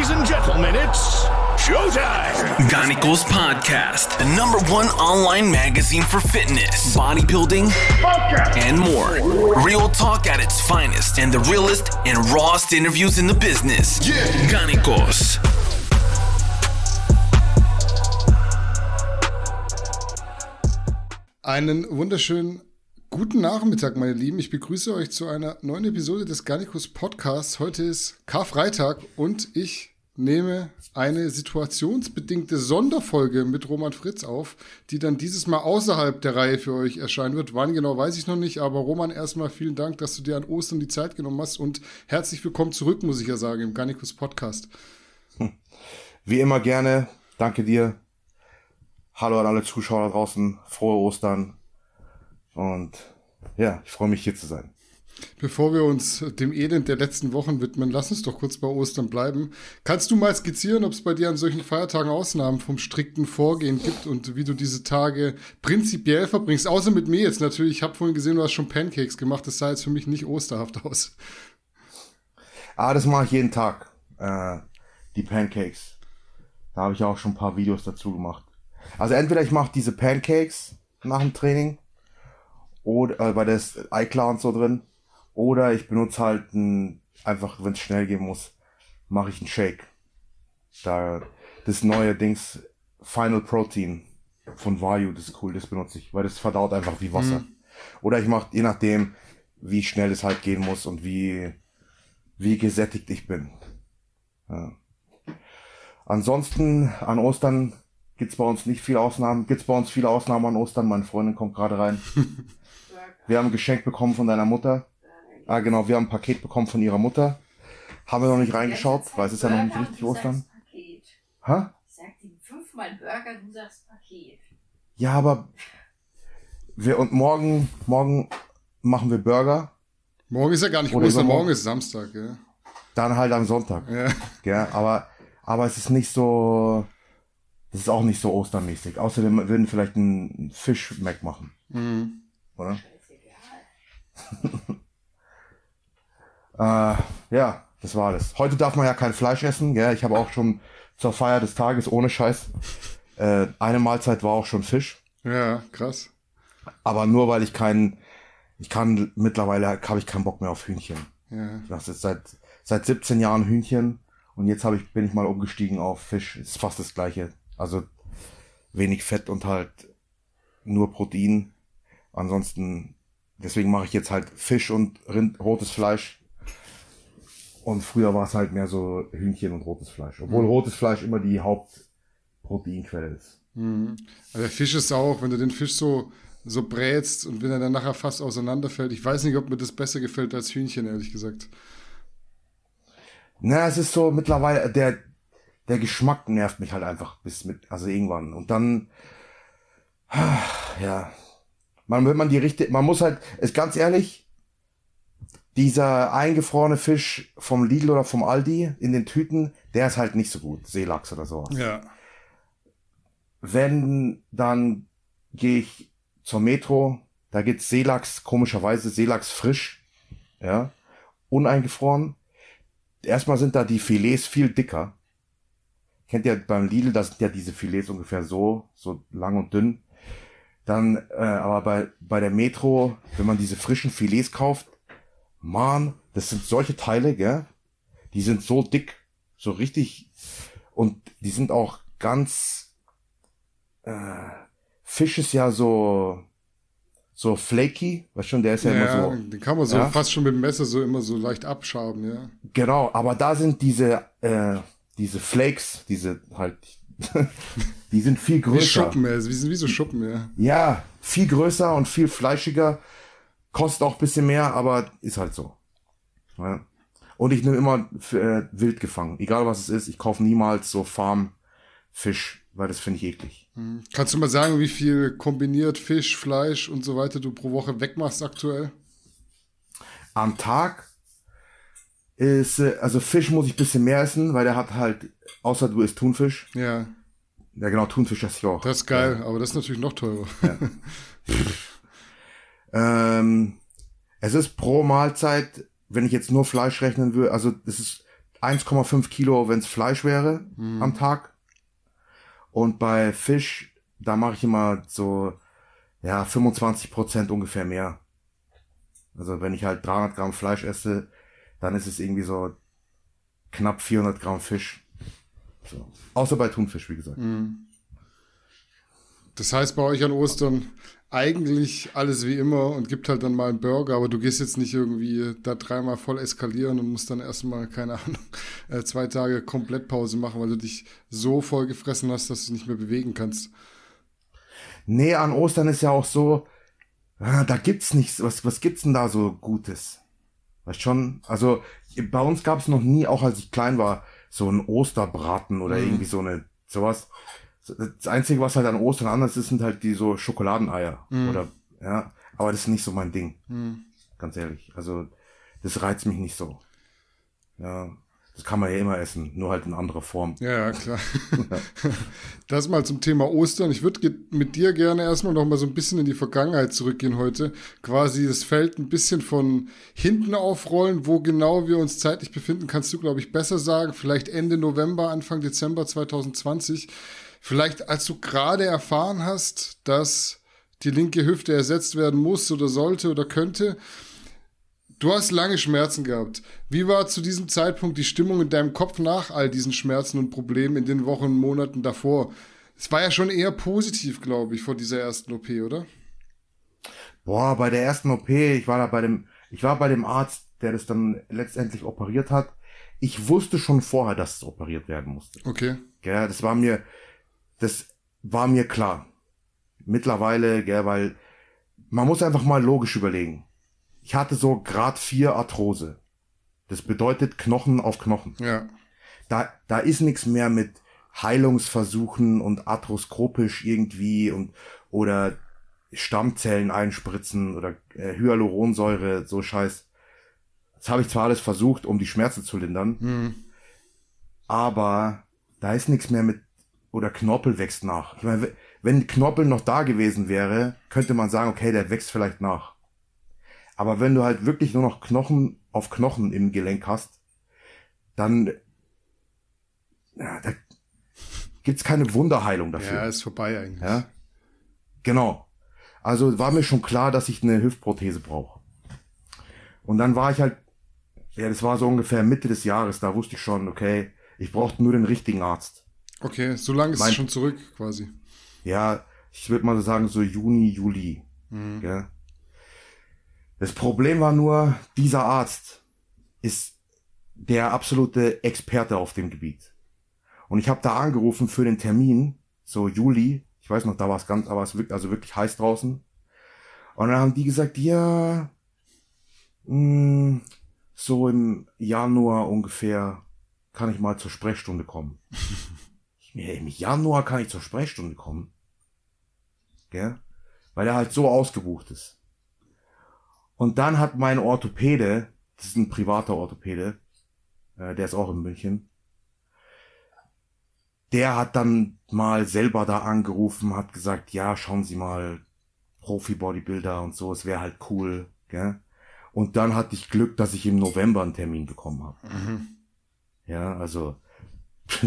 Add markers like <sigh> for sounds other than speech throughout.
Ladies and gentlemen, it's showtime. Ganicos Podcast, the number one online magazine for fitness, bodybuilding, and more. Real talk at its finest and the realest and rawest interviews in the business. Yeah. Ganicos. Einen wunderschönen guten Nachmittag, meine Lieben. Ich begrüße euch zu einer neuen Episode des Garnicus Podcasts. Heute ist Karfreitag und ich nehme eine situationsbedingte Sonderfolge mit Roman Fritz auf, die dann dieses Mal außerhalb der Reihe für euch erscheinen wird. Wann genau weiß ich noch nicht, aber Roman, erstmal vielen Dank, dass du dir an Ostern die Zeit genommen hast und herzlich willkommen zurück, muss ich ja sagen, im Garnicus Podcast. Wie immer gerne. Danke dir. Hallo an alle Zuschauer draußen. Frohe Ostern. Und ja, ich freue mich hier zu sein. Bevor wir uns dem Elend der letzten Wochen widmen, lass uns doch kurz bei Ostern bleiben. Kannst du mal skizzieren, ob es bei dir an solchen Feiertagen Ausnahmen vom strikten Vorgehen gibt und wie du diese Tage prinzipiell verbringst? Außer mit mir jetzt natürlich. Ich habe vorhin gesehen, du hast schon Pancakes gemacht. Das sah jetzt für mich nicht osterhaft aus. Ah, das mache ich jeden Tag. Äh, die Pancakes. Da habe ich auch schon ein paar Videos dazu gemacht. Also entweder ich mache diese Pancakes nach dem Training oder äh, weil da ist Eiklar und so drin. Oder ich benutze halt ein, einfach, wenn es schnell gehen muss, mache ich einen Shake. Da das neue Dings Final Protein von Vayu, das ist cool, das benutze ich, weil das verdaut einfach wie Wasser. Mhm. Oder ich mache, je nachdem, wie schnell es halt gehen muss und wie, wie gesättigt ich bin. Ja. Ansonsten an Ostern gibt's bei uns nicht viele Ausnahmen. Gibt's bei uns viele Ausnahmen an Ostern. Meine Freundin kommt gerade rein. <laughs> Wir haben ein Geschenk bekommen von deiner Mutter. Ah, genau, wir haben ein Paket bekommen von ihrer Mutter. Haben wir noch nicht reingeschaut, weil es ist ja noch nicht richtig Ostern. Paket. Hä? Ich sag ihm fünfmal Burger, du sagst Paket. Ja, aber wir und morgen, morgen machen wir Burger. Morgen ist ja gar nicht Oder Ostern, morgen ist Samstag, ja. Dann halt am Sonntag. ja. Gell? Aber, aber es ist nicht so, es ist auch nicht so ostermäßig. Außer wir würden vielleicht einen Fisch-Mac machen, Mhm. oder? <laughs> Äh, ja, das war alles. Heute darf man ja kein Fleisch essen, gell? Ich habe auch schon zur Feier des Tages, ohne Scheiß, äh, eine Mahlzeit war auch schon Fisch. ja, krass. Aber nur weil ich keinen, ich kann, mittlerweile habe ich keinen Bock mehr auf Hühnchen. Ja. Das ist seit, seit 17 Jahren Hühnchen und jetzt habe ich, bin ich mal umgestiegen auf Fisch. Ist fast das gleiche. Also wenig Fett und halt nur Protein. Ansonsten, deswegen mache ich jetzt halt Fisch und Rind, rotes Fleisch. Und früher war es halt mehr so Hühnchen und rotes Fleisch. Obwohl rotes Fleisch immer die Hauptproteinquelle ist. Mhm. Aber der Fisch ist auch, wenn du den Fisch so, so brätst und wenn er dann nachher fast auseinanderfällt. Ich weiß nicht, ob mir das besser gefällt als Hühnchen, ehrlich gesagt. Na, es ist so mittlerweile, der, der Geschmack nervt mich halt einfach bis mit, also irgendwann. Und dann, <sighs> ja, man, wenn man die richtige, man muss halt, ist ganz ehrlich, dieser eingefrorene Fisch vom Lidl oder vom Aldi in den Tüten, der ist halt nicht so gut, Seelachs oder sowas. Ja. Wenn, dann gehe ich zur Metro, da gibt's Seelachs, komischerweise Seelachs frisch, ja, uneingefroren. Erstmal sind da die Filets viel dicker. Kennt ihr beim Lidl, da sind ja diese Filets ungefähr so, so lang und dünn. Dann, äh, aber bei, bei der Metro, wenn man diese frischen Filets kauft, man, das sind solche Teile, gell? Die sind so dick, so richtig, und die sind auch ganz, äh, Fisch ist ja so, so flaky, weißt schon, der ist ja, Ja, immer so, den kann man so Ja. fast schon mit dem Messer so immer so leicht abschaben, ja. Genau, aber da sind diese, äh, diese Flakes, diese halt, <laughs> die sind viel Wie größer. Schuppen, ja. Wie, wie so Schuppen, ja. Ja, viel größer und viel fleischiger. Kostet auch ein bisschen mehr, aber ist halt so. Ja. Und ich nehme immer äh, wild gefangen. Egal was es ist, ich kaufe niemals so Farmfisch, weil das finde ich eklig. Kannst du mal sagen, wie viel kombiniert Fisch, Fleisch und so weiter du pro Woche wegmachst aktuell? Am Tag ist, äh, also Fisch muss ich ein bisschen mehr essen, weil der hat halt, außer du isst Thunfisch. Ja, Ja genau, Thunfisch esse ich auch. das ist geil, aber das ist natürlich noch teurer. <laughs> Ähm, es ist pro Mahlzeit, wenn ich jetzt nur Fleisch rechnen würde, also es ist 1,5 Kilo, wenn es Fleisch wäre am Tag. Und bei Fisch, da mache ich immer so, ja, 25 Prozent ungefähr mehr. Also wenn ich halt 300 Gramm Fleisch esse, dann ist es irgendwie so knapp 400 Gramm Fisch. So. Außer bei Thunfisch, wie gesagt. Das heißt bei euch an Ostern eigentlich alles wie immer und gibt halt dann mal einen Burger, aber du gehst jetzt nicht irgendwie da dreimal voll eskalieren und musst dann erstmal, keine Ahnung, <laughs> äh, zwei Tage komplett Pause machen, weil du dich so voll gefressen hast, dass du dich nicht mehr bewegen kannst. Nee, an Ostern ist ja auch so, ah, da gibt's nichts. Was, was gibt's denn da so Gutes? Weißt schon? Also, bei uns gab's noch nie, auch als ich klein war, so ein Osterbraten oder irgendwie so eine, sowas. Das Einzige, was halt an Ostern anders ist, sind halt die so Schokoladeneier. Oder, ja. Aber das ist nicht so mein Ding. Ganz ehrlich. Also, das reizt mich nicht so. Ja. Das kann man ja immer essen, nur halt in anderer Form. Ja, ja, klar. <laughs> Das mal zum Thema Ostern. Ich würde mit dir gerne erstmal noch mal so ein bisschen in die Vergangenheit zurückgehen heute. Quasi das Feld ein bisschen von hinten aufrollen. Wo genau wir uns zeitlich befinden, kannst du, glaube ich, besser sagen. Vielleicht Ende November, Anfang Dezember 2020. Vielleicht als du gerade erfahren hast, dass die linke Hüfte ersetzt werden muss oder sollte oder könnte. Du hast lange Schmerzen gehabt. Wie war zu diesem Zeitpunkt die Stimmung in deinem Kopf nach all diesen Schmerzen und Problemen in den Wochen und Monaten davor? Es war ja schon eher positiv, glaube ich, vor dieser ersten OP, oder? Boah, bei der ersten OP, ich war da bei dem, ich war bei dem Arzt, der das dann letztendlich operiert hat. Ich wusste schon vorher, dass es operiert werden musste. Okay. Gell, das war mir, das war mir klar. Mittlerweile, gell, weil man muss einfach mal logisch überlegen. Ich hatte so Grad 4 Arthrose. Das bedeutet Knochen auf Knochen. Ja. Da, da ist nichts mehr mit Heilungsversuchen und arthroskopisch irgendwie und oder Stammzellen einspritzen oder äh, Hyaluronsäure, so Scheiß. Das habe ich zwar alles versucht, um die Schmerzen zu lindern, aber da ist nichts mehr mit oder Knorpel wächst nach. Ich meine, wenn Knorpel noch da gewesen wäre, könnte man sagen, okay, der wächst vielleicht nach. Aber wenn du halt wirklich nur noch Knochen auf Knochen im Gelenk hast, dann ja, da gibt's keine Wunderheilung dafür. Ja, ist vorbei eigentlich. Ja? Genau. Also war mir schon klar, dass ich eine Hüftprothese brauche. Und dann war ich halt, ja, das war so ungefähr Mitte des Jahres, da wusste ich schon, okay, ich brauchte nur den richtigen Arzt. Okay, so lange ist Mein- es schon zurück, quasi. Ja, ich würde mal so sagen, so Juni, Juli. Gell? Das Problem war nur, dieser Arzt ist der absolute Experte auf dem Gebiet. Und ich habe da angerufen für den Termin, so Juli. Ich weiß noch, da war es ganz, aber es wirkt also wirklich heiß draußen. Und dann haben die gesagt, ja, mh, so im Januar ungefähr kann ich mal zur Sprechstunde kommen. <laughs> Im Januar kann ich zur Sprechstunde kommen. Gell? Weil er halt so ausgebucht ist. Und dann hat mein Orthopäde, das ist ein privater Orthopäde, äh, der ist auch in München, der hat dann mal selber da angerufen, hat gesagt, ja, schauen Sie mal, Profi-Bodybuilder und so, es wäre halt cool, gell? Und dann hatte ich Glück, dass ich im November einen Termin bekommen habe. Ja, also <laughs>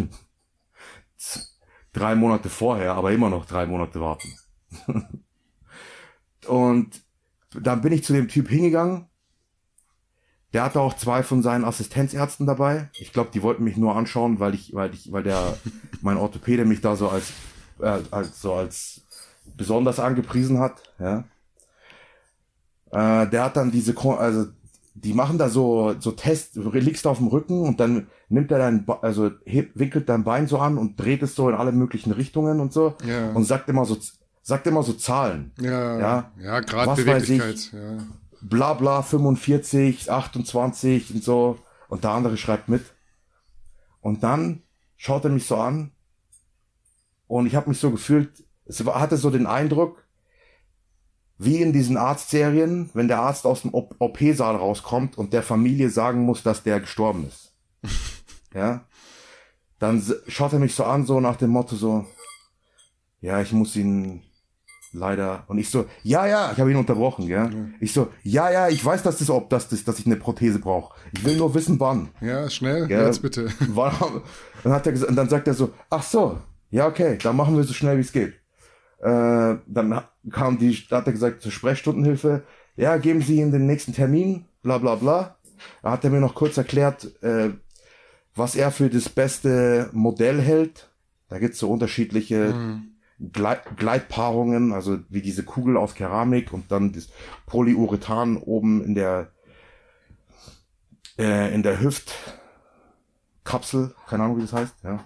drei Monate vorher, aber immer noch drei Monate warten. <laughs> und dann bin ich zu dem Typ hingegangen. Der hatte auch zwei von seinen Assistenzärzten dabei. Ich glaube, die wollten mich nur anschauen, weil ich, weil ich, weil der, <laughs> mein Orthopäde mich da so als, äh, als so als besonders angepriesen hat. Ja. Äh, der hat dann diese, also die machen da so so Tests. Du liegst auf dem Rücken und dann nimmt er dein, Be- also hebt, winkelt dein Bein so an und dreht es so in alle möglichen Richtungen und so Ja. und sagt immer so, sagt immer so Zahlen. Ja, Ja. ja, gerade Was weiß Beweglichkeit. Ja. bla bla 45, 28 und so. Und der andere schreibt mit. Und dann schaut er mich so an. Und ich habe mich so gefühlt, es war, hatte so den Eindruck, wie in diesen Arztserien, wenn der Arzt aus dem OP-Saal rauskommt und der Familie sagen muss, dass der gestorben ist. <laughs> ja. Dann schaut er mich so an, so nach dem Motto so, ja, ich muss Ihnen leider. Und ich so, ja, ja, ich habe ihn unterbrochen, gell? Mhm. Ich so, ja, ja, ich weiß, dass das, ob das, das, dass ich eine Prothese brauche. Ich will nur wissen, wann. Ja, schnell, Ja. jetzt bitte. <laughs> Wann, dann hat er gesagt, und dann sagt er so, ach so, ja, okay, dann machen wir so schnell wie es geht. Äh, dann kam die, da hat er gesagt, zur Sprechstundenhilfe, ja, geben Sie ihm den nächsten Termin, bla bla bla. Da hat er mir noch kurz erklärt, äh, was er für das beste Modell hält. Da gibt's so unterschiedliche Gleit Gleitpaarungen, also wie diese Kugel aus Keramik und dann das Polyurethan oben in der äh, in der Hüftkapsel, keine Ahnung wie das heißt, ja.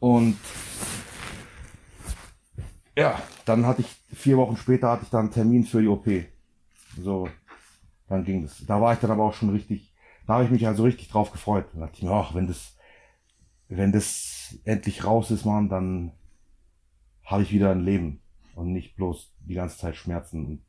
Und ja, dann hatte ich vier Wochen später hatte ich dann einen Termin für die OP. So, dann ging das. Da war ich dann aber auch schon richtig, da habe ich mich also richtig drauf gefreut. Da dachte ich mir, ach, wenn das, wenn das endlich raus ist, Mann, dann habe ich wieder ein Leben und nicht bloß die ganze Zeit Schmerzen und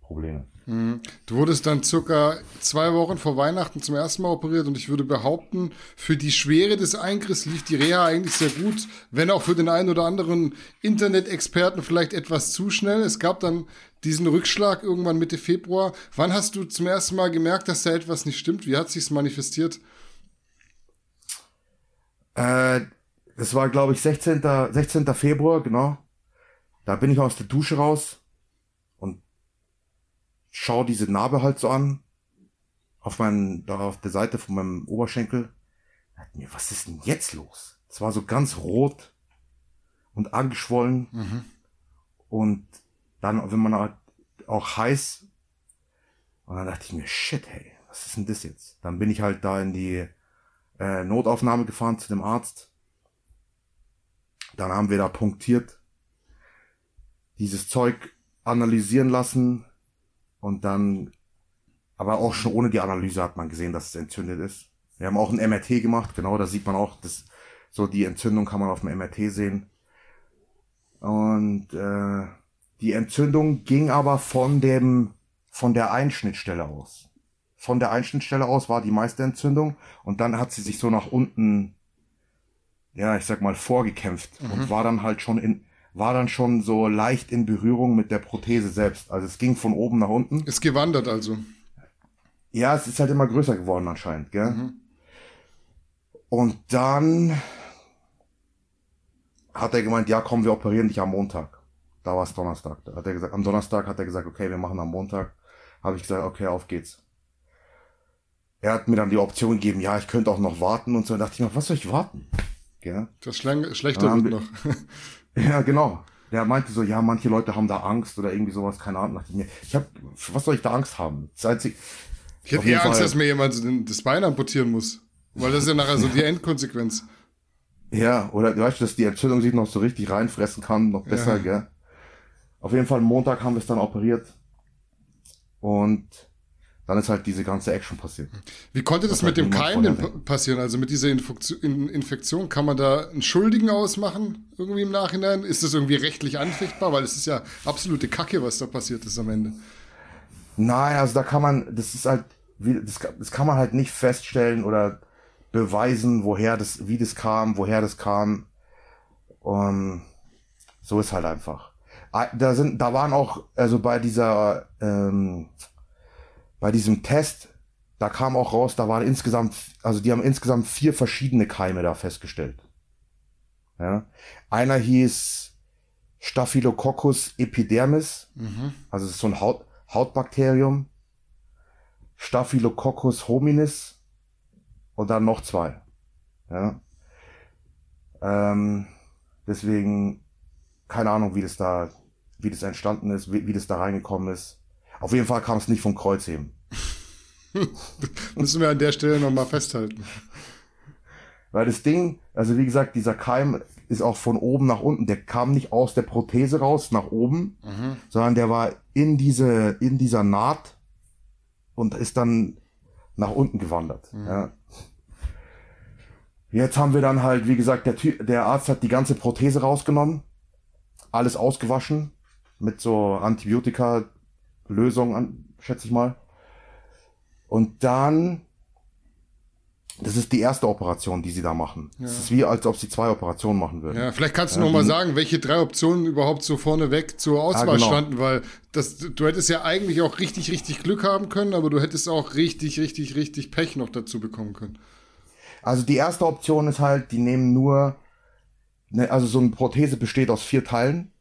Probleme. Du wurdest dann circa zwei Wochen vor Weihnachten zum ersten Mal operiert und ich würde behaupten, für die Schwere des Eingriffs lief die Reha eigentlich sehr gut, wenn auch für den einen oder anderen Internet-Experten vielleicht etwas zu schnell. Es gab dann diesen Rückschlag irgendwann Mitte Februar. Wann hast du zum ersten Mal gemerkt, dass da etwas nicht stimmt? Wie hat sich's manifestiert? Äh, das war, glaube ich, 16. 16. Februar, genau. Da bin ich aus der Dusche raus schau diese Narbe halt so an. Auf meinen, da auf der Seite von meinem Oberschenkel. Mir, was ist denn jetzt los? Es war so ganz rot und angeschwollen. Und dann, wenn man halt auch heiß. Und dann dachte ich mir, shit, hey, was ist denn das jetzt? Dann bin ich halt da in die äh, Notaufnahme gefahren zu dem Arzt. Dann haben wir da punktiert, dieses Zeug analysieren lassen und dann, aber auch schon ohne die Analyse hat man gesehen, dass es entzündet ist. Wir haben auch ein MRT gemacht, genau, da sieht man auch, dass so die Entzündung kann man auf dem MRT sehen. Und äh, die Entzündung ging aber von dem, von der Einschnittstelle aus von der Einschnittstelle aus war die meiste Entzündung und dann hat sie sich so nach unten, ja, ich sag mal, vorgekämpft und war dann halt schon in, war dann schon so leicht in Berührung mit der Prothese selbst. Also es ging von oben nach unten. Ist gewandert also. Ja, es ist halt immer größer geworden anscheinend, gell? Und dann hat er gemeint, ja, komm, wir operieren dich am Montag. Da war es Donnerstag. Da hat er gesagt, am Donnerstag hat er gesagt, okay, wir machen am Montag. Habe ich gesagt, okay, auf geht's. Er hat mir dann die Option gegeben, ja, ich könnte auch noch warten und so. Da dachte ich mir, was soll ich warten? Gell? Das Schlang schlechter Ja, wird wir- noch. <laughs> Ja, genau. Der meinte so, ja, manche Leute haben da Angst oder irgendwie sowas, keine Ahnung. Dachte ich mir, ich hab, was soll ich da Angst haben? Das einzige, Ich hätte eher Angst, Fall. dass mir jemand das Bein amputieren muss. Weil das ist ja nachher so die Endkonsequenz. Ja, oder weißt du, dass die Entzündung sich noch so richtig reinfressen kann, noch besser, Ja. gell? Auf jeden Fall Montag haben wir es dann operiert. Und dann ist halt diese ganze Action passiert. Wie konnte das Das mit dem Keim denn passieren? Also mit dieser Infektion, In- Infektion, kann man da einen Schuldigen ausmachen? Irgendwie im Nachhinein? Ist das irgendwie rechtlich anfechtbar? Weil es ist ja absolute Kacke, was da passiert ist am Ende. Nein, also da kann man, das ist halt, das, kann- das kann man halt nicht feststellen oder beweisen, woher das, wie das kam, woher das kam. Und so ist halt einfach. Da sind, da waren auch, also bei dieser, ähm, bei diesem Test, da kam auch raus, da waren insgesamt, also die haben insgesamt vier verschiedene Keime da festgestellt. Ja. Einer hieß Staphylococcus epidermis, also es ist so ein Haut, Hautbakterium, Staphylococcus hominis und dann noch zwei. Ja. Ähm, deswegen keine Ahnung, wie das da, wie das entstanden ist, wie, wie das da reingekommen ist. Auf jeden Fall kam es nicht vom Kreuzheben. <laughs> Müssen wir an der Stelle nochmal festhalten. Weil das Ding, also wie gesagt, dieser Keim ist auch von oben nach unten. Der kam nicht aus der Prothese raus nach oben, sondern der war in diese, in dieser Naht und ist dann nach unten gewandert. Ja. Jetzt haben wir dann halt, wie gesagt, der, Ty der Arzt hat die ganze Prothese rausgenommen, alles ausgewaschen mit so Antibiotika-Lösung, an- schätze ich mal. Und dann Das ist die erste Operation, die sie da machen. Es ja. ist wie, als ob sie zwei Operationen machen würden. Ja, vielleicht kannst du ja, noch mal sagen, welche drei Optionen überhaupt so vorneweg zur Auswahl ah, genau. standen, weil das, du hättest ja eigentlich auch richtig, richtig Glück haben können, aber du hättest auch richtig, richtig, richtig Pech noch dazu bekommen können. Also die erste Option ist halt, die nehmen nur, ne, also so eine Prothese besteht aus vier Teilen.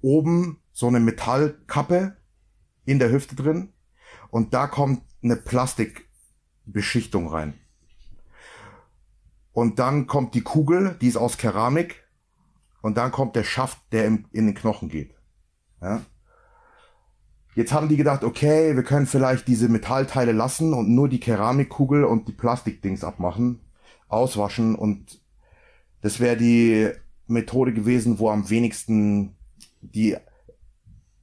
Oben so eine Metallkappe in der Hüfte drin und da kommt eine Plastikbeschichtung rein. Und dann kommt die Kugel, die ist aus Keramik. Und dann kommt der Schaft, der in den Knochen geht. Ja? Jetzt haben die gedacht, okay, wir können vielleicht diese Metallteile lassen und nur die Keramikkugel und die Plastikdings abmachen, auswaschen und das wäre die Methode gewesen, wo am wenigsten die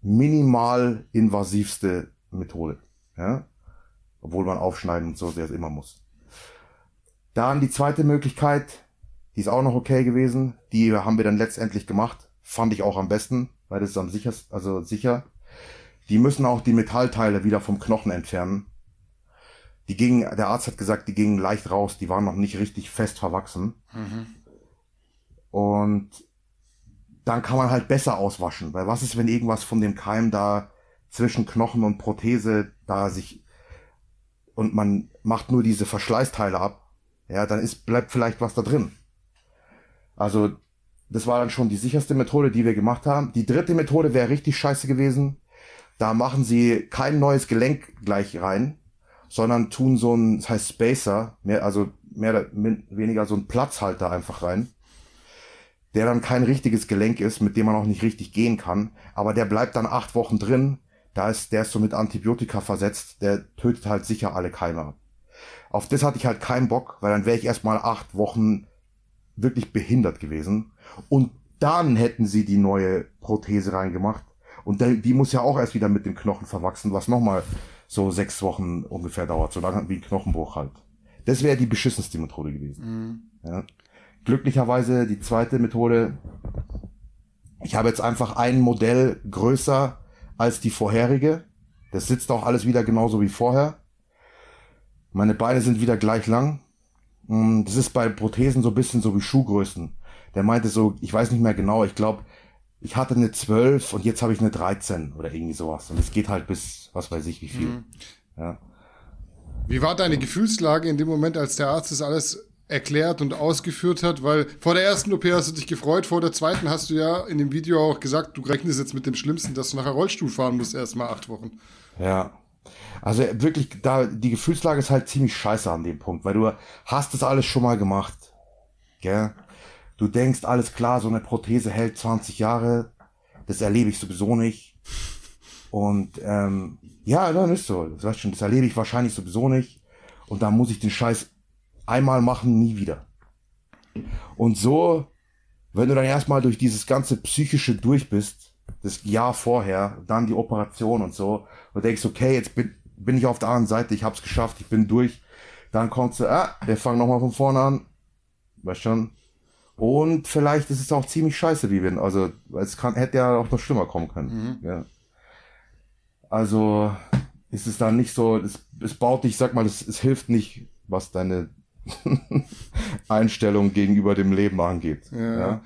minimal invasivste Methode. Ja? Obwohl man aufschneiden und so sehr immer muss. Dann die zweite Möglichkeit, die ist auch noch okay gewesen. Die haben wir dann letztendlich gemacht. Fand ich auch am besten, weil das ist am sichersten, also sicher. Die müssen auch die Metallteile wieder vom Knochen entfernen. Die gingen, der Arzt hat gesagt, die gingen leicht raus, die waren noch nicht richtig fest verwachsen. Mhm. Und dann kann man halt besser auswaschen. Weil was ist, wenn irgendwas von dem Keim da zwischen Knochen und Prothese da sich und man macht nur diese Verschleißteile ab ja, dann ist, bleibt vielleicht was da drin. Also, das war dann schon die sicherste Methode, die wir gemacht haben. Die dritte Methode wäre richtig scheiße gewesen. Da machen sie kein neues Gelenk gleich rein, sondern tun so ein, das heißt Spacer, mehr, also mehr oder weniger so ein Platzhalter einfach rein, der dann kein richtiges Gelenk ist, mit dem man auch nicht richtig gehen kann, aber der bleibt dann acht Wochen drin, da ist, der ist so mit Antibiotika versetzt, der tötet halt sicher alle Keime ab. Auf das hatte ich halt keinen Bock, weil dann wäre ich erstmal acht Wochen wirklich behindert gewesen. Und dann hätten sie die neue Prothese reingemacht. Und die, die muss ja auch erst wieder mit dem Knochen verwachsen, was nochmal so sechs Wochen ungefähr dauert, so lange wie ein Knochenbruch halt. Das wäre die beschissenste Methode gewesen. Mhm. Ja. Glücklicherweise die zweite Methode. Ich habe jetzt einfach ein Modell größer als die vorherige. Das sitzt auch alles wieder genauso wie vorher. Meine Beine sind wieder gleich lang. Mm, das ist bei Prothesen so ein bisschen so wie Schuhgrößen. Der meinte so, ich weiß nicht mehr genau, ich glaube, ich hatte eine 12 und jetzt habe ich eine 13 oder irgendwie sowas. Und es geht halt bis, was weiß ich, wie viel. Mhm. Ja. Wie war deine Gefühlslage in dem Moment, als der Arzt das alles erklärt und ausgeführt hat? Weil vor der ersten OP hast du dich gefreut, vor der zweiten hast du ja in dem Video auch gesagt, du rechnest jetzt mit dem Schlimmsten, dass du nachher Rollstuhl fahren musst, erstmal acht Wochen. Ja, also wirklich, da die Gefühlslage ist halt ziemlich scheiße an dem Punkt, weil du hast das alles schon mal gemacht. Gell? Du denkst, alles klar, so eine Prothese hält 20 Jahre, das erlebe ich sowieso nicht. Und ähm, ja, dann ist so. Das, weißt schon, das erlebe ich wahrscheinlich sowieso nicht. Und dann muss ich den Scheiß einmal machen, nie wieder. Und so, wenn du dann erstmal durch dieses ganze psychische durch bist, das Jahr vorher, dann die Operation und so, und denkst, okay, jetzt bin, bin ich auf der anderen Seite, ich hab's geschafft, ich bin durch. Dann kommst du, ah, wir fangen nochmal von vorne an. Weißt schon? Und vielleicht ist es auch ziemlich scheiße, wie wir, also, es kann, hätte ja auch noch schlimmer kommen können. Mhm. Ja. Also, ist es dann nicht so, es, es baut dich, ich sag mal, es, es hilft nicht, was deine <laughs> Einstellung gegenüber dem Leben angeht. Ja. ja.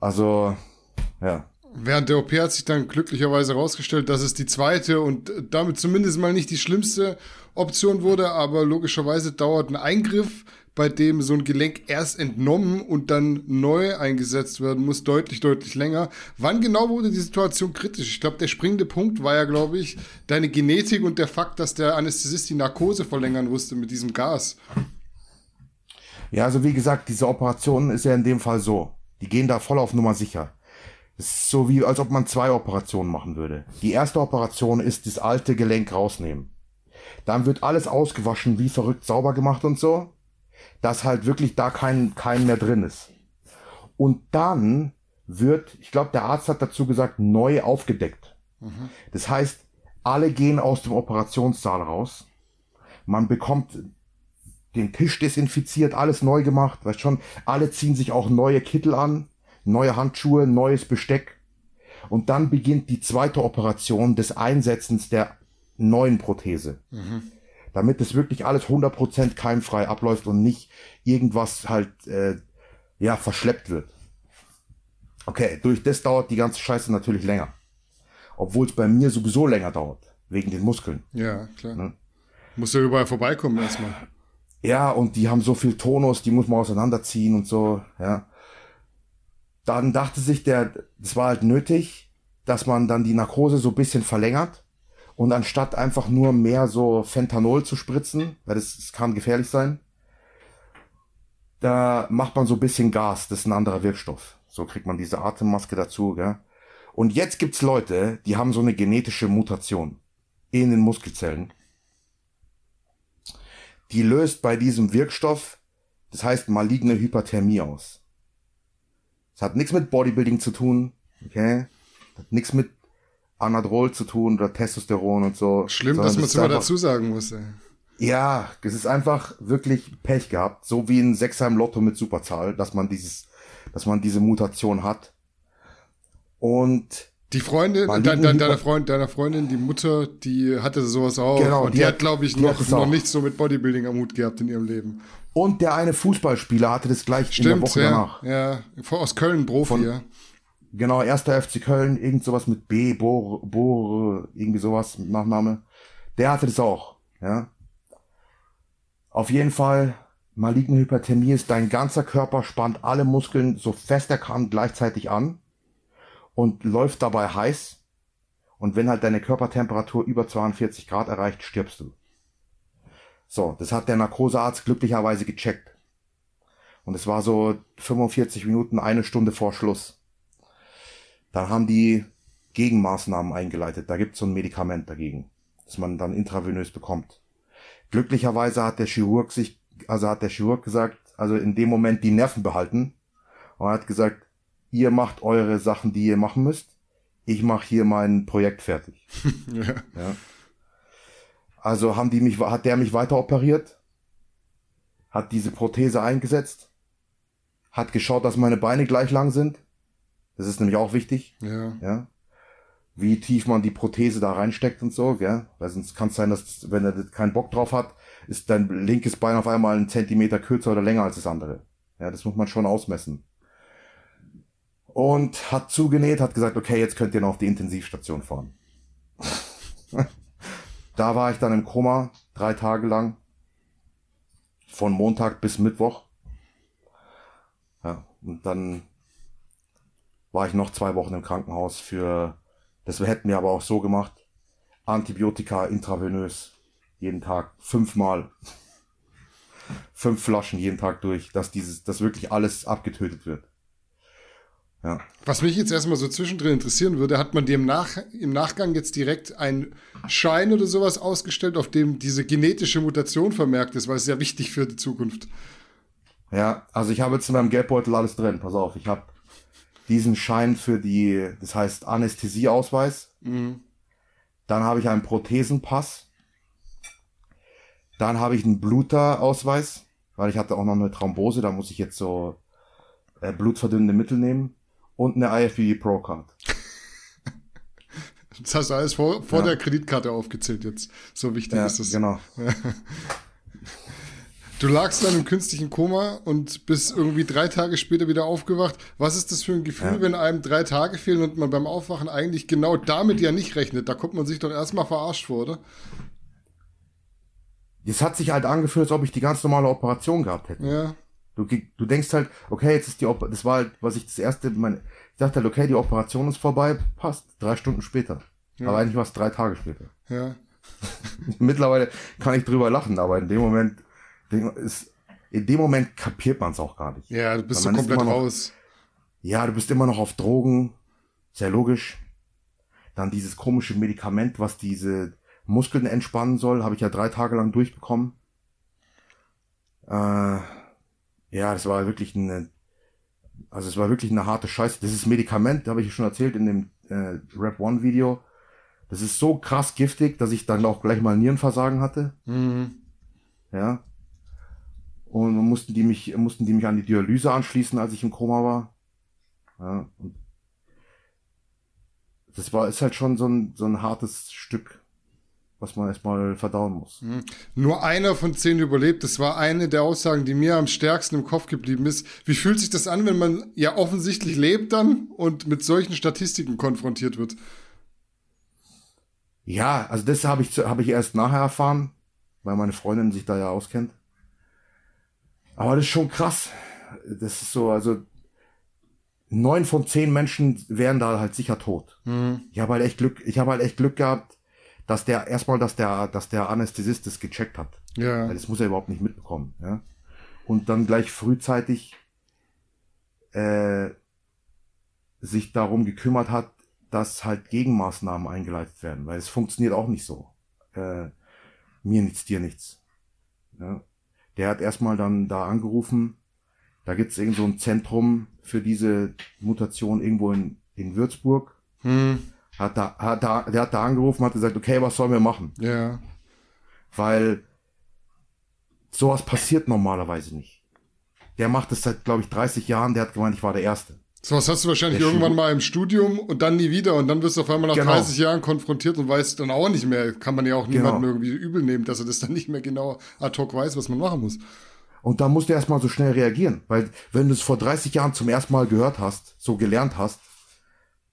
Also, ja. Während der OP hat sich dann glücklicherweise herausgestellt, dass es die zweite und damit zumindest mal nicht die schlimmste Option wurde, aber logischerweise dauert ein Eingriff, bei dem so ein Gelenk erst entnommen und dann neu eingesetzt werden muss, deutlich, deutlich länger. Wann genau wurde die Situation kritisch? Ich glaube, der springende Punkt war ja, glaube ich, deine Genetik und der Fakt, dass der Anästhesist die Narkose verlängern musste mit diesem Gas. Ja, also wie gesagt, diese Operation ist ja in dem Fall so. Die gehen da voll auf Nummer sicher. Es ist so wie, als ob man zwei Operationen machen würde. Die erste Operation ist das alte Gelenk rausnehmen. Dann wird alles ausgewaschen, wie verrückt sauber gemacht und so, dass halt wirklich da kein, kein mehr drin ist. Und dann wird, ich glaube, der Arzt hat dazu gesagt, neu aufgedeckt. Mhm. Das heißt, alle gehen aus dem Operationssaal raus. Man bekommt den Tisch desinfiziert, alles neu gemacht, weißt schon, alle ziehen sich auch neue Kittel an neue Handschuhe, neues Besteck. Und dann beginnt die zweite Operation des Einsetzens der neuen Prothese. Mhm. Damit es wirklich alles 100% keimfrei abläuft und nicht irgendwas halt, äh, ja, verschleppt wird. Okay, durch das dauert die ganze Scheiße natürlich länger. Obwohl es bei mir sowieso länger dauert, wegen den Muskeln. Ja, klar. Ne? Muss ja überall vorbeikommen erstmal. Ja, und die haben so viel Tonus, die muss man auseinanderziehen und so, ja. Dann dachte sich der, das war halt nötig, dass man dann die Narkose so ein bisschen verlängert und anstatt einfach nur mehr so Fentanyl zu spritzen, weil das, das kann gefährlich sein, da macht man so ein bisschen Gas, das ist ein anderer Wirkstoff. So kriegt man diese Atemmaske dazu, gell? Und jetzt gibt's Leute, die haben so eine genetische Mutation in den Muskelzellen. Die löst bei diesem Wirkstoff, das heißt maligne Hyperthermie aus. Das hat nichts mit Bodybuilding zu tun, okay? Das hat nichts mit Anadrol zu tun oder Testosteron und so. Schlimm, dass man es immer dazu sagen muss. Ey. ja, es ist einfach wirklich Pech gehabt, so wie ein Sechser im Lotto mit Superzahl, dass man dieses, dass man diese Mutation hat. Und Die Freundin, Mal de, liegen de, die- deiner, Freund, deiner Freundin, die Mutter, die hatte sowas auch. Genau, und die, hat, hat- glaube ich, noch, noch nichts so mit Bodybuilding am Hut gehabt in ihrem Leben. und der eine Fußballspieler hatte das gleich in der Stimmt, Woche ja. danach. Ja, vor- aus Köln, Profi, Von- ja. Genau, erster FC Köln, irgend sowas mit B, Bor, Bor, irgendwie sowas Nachname. Der hatte das auch, ja. Auf jeden Fall, maligne Hyperthermie ist, dein ganzer Körper spannt alle Muskeln so fest er kann gleichzeitig an und läuft dabei heiß. Und wenn halt deine Körpertemperatur über 42 Grad erreicht, stirbst du. So, das hat der Narkosearzt glücklicherweise gecheckt. Und es war so 45 Minuten, eine Stunde vor Schluss. Dann haben die Gegenmaßnahmen eingeleitet. Da gibt es so ein Medikament dagegen, das man dann intravenös bekommt. Glücklicherweise hat der Chirurg sich, also hat der Chirurg gesagt, also in dem Moment die Nerven behalten und hat gesagt, ihr macht eure Sachen, die ihr machen müsst. Ich mache hier mein Projekt fertig. ja. <laughs> Ja. Also haben die mich, hat der mich weiter operiert, hat diese Prothese eingesetzt, hat geschaut, dass meine Beine gleich lang sind. Das ist nämlich auch wichtig, Ja. ja. Wie tief man die Prothese da reinsteckt und so, gell? Weil sonst kann es sein, dass, wenn er keinen Bock drauf hat, ist dein linkes Bein auf einmal einen Zentimeter kürzer oder länger als das andere. Ja, das muss man schon ausmessen. Und hat zugenäht, hat gesagt, okay, jetzt könnt ihr noch auf die Intensivstation fahren. <laughs> Da war ich dann im Koma, drei Tage lang. Von Montag bis Mittwoch. Ja, und dann war ich noch zwei Wochen im Krankenhaus für, das hätten wir aber auch so gemacht, Antibiotika intravenös, jeden Tag, fünfmal. <laughs> Fünf Flaschen jeden Tag durch, dass dieses, dass wirklich alles abgetötet wird. Ja. Was mich jetzt erstmal so zwischendrin interessieren würde, hat man dir im, Nach im Nachgang jetzt direkt einen Schein oder sowas ausgestellt, auf dem diese genetische Mutation vermerkt ist, weil es ja wichtig für die Zukunft. Ja, also ich habe jetzt in meinem Geldbeutel alles drin. Pass auf, ich habe diesen Schein für die, das heißt Anästhesieausweis. Dann habe ich einen Prothesenpass. Dann habe ich einen Bluterausweis, weil ich hatte auch noch eine Thrombose, da muss ich jetzt so äh, blutverdünnende Mittel nehmen. Und eine IFBB Pro Card. Das hast du alles vor, vor Ja. der Kreditkarte aufgezählt jetzt. So wichtig Ja, ist es. genau. <laughs> Du lagst dann im künstlichen Koma und bist irgendwie drei Tage später wieder aufgewacht. Was ist das für ein Gefühl, Ja. wenn einem drei Tage fehlen und man beim Aufwachen eigentlich genau damit ja nicht rechnet? Da kommt man sich doch erstmal verarscht vor, oder? Es hat sich halt angefühlt, als ob ich die ganz normale Operation gehabt hätte. Ja. Du, du denkst halt, okay, jetzt ist die Op das war halt, was ich das erste, mein, ich dachte halt, okay, die Operation ist vorbei, passt, drei Stunden später. Ja. Aber eigentlich war es drei Tage später. Ja. <laughs> Mittlerweile kann ich drüber lachen, aber in dem Moment, ist, in dem Moment kapiert man es auch gar nicht. Ja, du bist so ist komplett noch- raus. Ja, du bist immer noch auf Drogen, sehr logisch. Dann dieses komische Medikament, was diese Muskeln entspannen soll, habe ich ja drei Tage lang durchbekommen. Äh, ja, das war wirklich eine, also es war wirklich eine harte Scheiße. Dieses Medikament, habe ich schon erzählt in dem äh, Rap One Video, das ist so krass giftig, dass ich dann auch gleich mal Nierenversagen hatte. Mhm. Ja. Und mussten die mich, mussten die mich an die Dialyse anschließen, als ich im Koma war. Ja. Das war, ist halt schon so ein, so ein hartes Stück. was man erstmal verdauen muss. Nur einer von zehn überlebt. Das war eine der Aussagen, die mir am stärksten im Kopf geblieben ist. Wie fühlt sich das an, wenn man ja offensichtlich lebt dann und mit solchen Statistiken konfrontiert wird? Ja, also das habe ich, habe ich erst nachher erfahren, weil meine Freundin sich da ja auskennt. Aber das ist schon krass. Das ist so, also neun von zehn Menschen wären da halt sicher tot. Ich habe halt echt Glück, ich habe halt echt Glück gehabt, dass der erstmal, dass der, dass der Anästhesist das gecheckt hat. Ja. Weil das muss er überhaupt nicht mitbekommen. Ja? Und dann gleich frühzeitig äh, sich darum gekümmert hat, dass halt Gegenmaßnahmen eingeleitet werden, weil es funktioniert auch nicht so. Äh, mir nichts, dir nichts. Ja? Der hat erstmal dann da angerufen, da gibt's irgend so ein Zentrum für diese Mutation irgendwo in, in Würzburg. Hm, Hat da, hat da, der hat da angerufen, hat gesagt, okay, was sollen wir machen? ja. weil sowas passiert normalerweise nicht. Der macht es seit, glaube ich, 30 Jahren, der hat gemeint, ich war der Erste. So was hast du wahrscheinlich Der irgendwann Schuh- mal im Studium und dann nie wieder und dann wirst du auf einmal nach Genau. 30 Jahren konfrontiert und weißt dann auch nicht mehr. Kann man ja auch niemandem Genau. irgendwie übel nehmen, dass er das dann nicht mehr genau ad hoc weiß, was man machen muss. Und da musst du erstmal so schnell reagieren, weil wenn du es vor 30 Jahren zum ersten Mal gehört hast, so gelernt hast,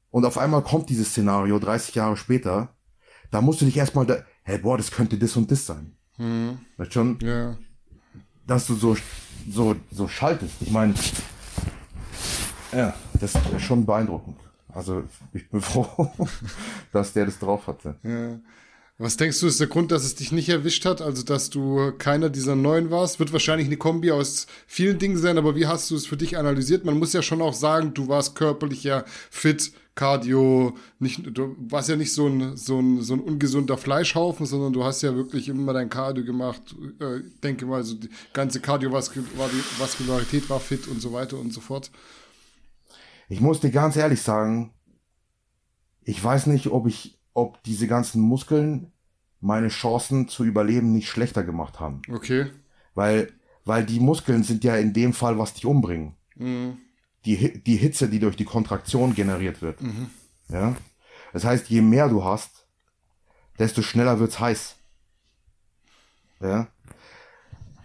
und auf einmal kommt dieses Szenario 30 Jahre später, da musst du dich erstmal, da, hey, boah, das könnte das und das sein. Weißt schon, Ja. dass du so, so, so schaltest. Ich meine, ja, das ist schon beeindruckend. Also ich bin <laughs> froh, dass der das drauf hatte. Ja. Was denkst du, ist der Grund, dass es dich nicht erwischt hat? Also, dass du keiner dieser neuen warst? Wird wahrscheinlich eine Kombi aus vielen Dingen sein, aber wie hast du es für dich analysiert? Man muss ja schon auch sagen, du warst körperlich ja fit, Cardio, nicht, du warst ja nicht so ein, so ein, so ein ungesunder Fleischhaufen, sondern du hast ja wirklich immer dein Cardio gemacht. Äh, ich denke mal, so die ganze Kardiovaskularität war fit und so weiter und so fort. Ich muss dir ganz ehrlich sagen, ich weiß nicht, ob ich, ob diese ganzen Muskeln meine Chancen zu überleben nicht schlechter gemacht haben. Okay. Weil, weil die Muskeln sind ja in dem Fall, was dich umbringen. Die, Hi- die Hitze, die durch die Kontraktion generiert wird. Ja. Das heißt, je mehr du hast, desto schneller wird's heiß. Ja.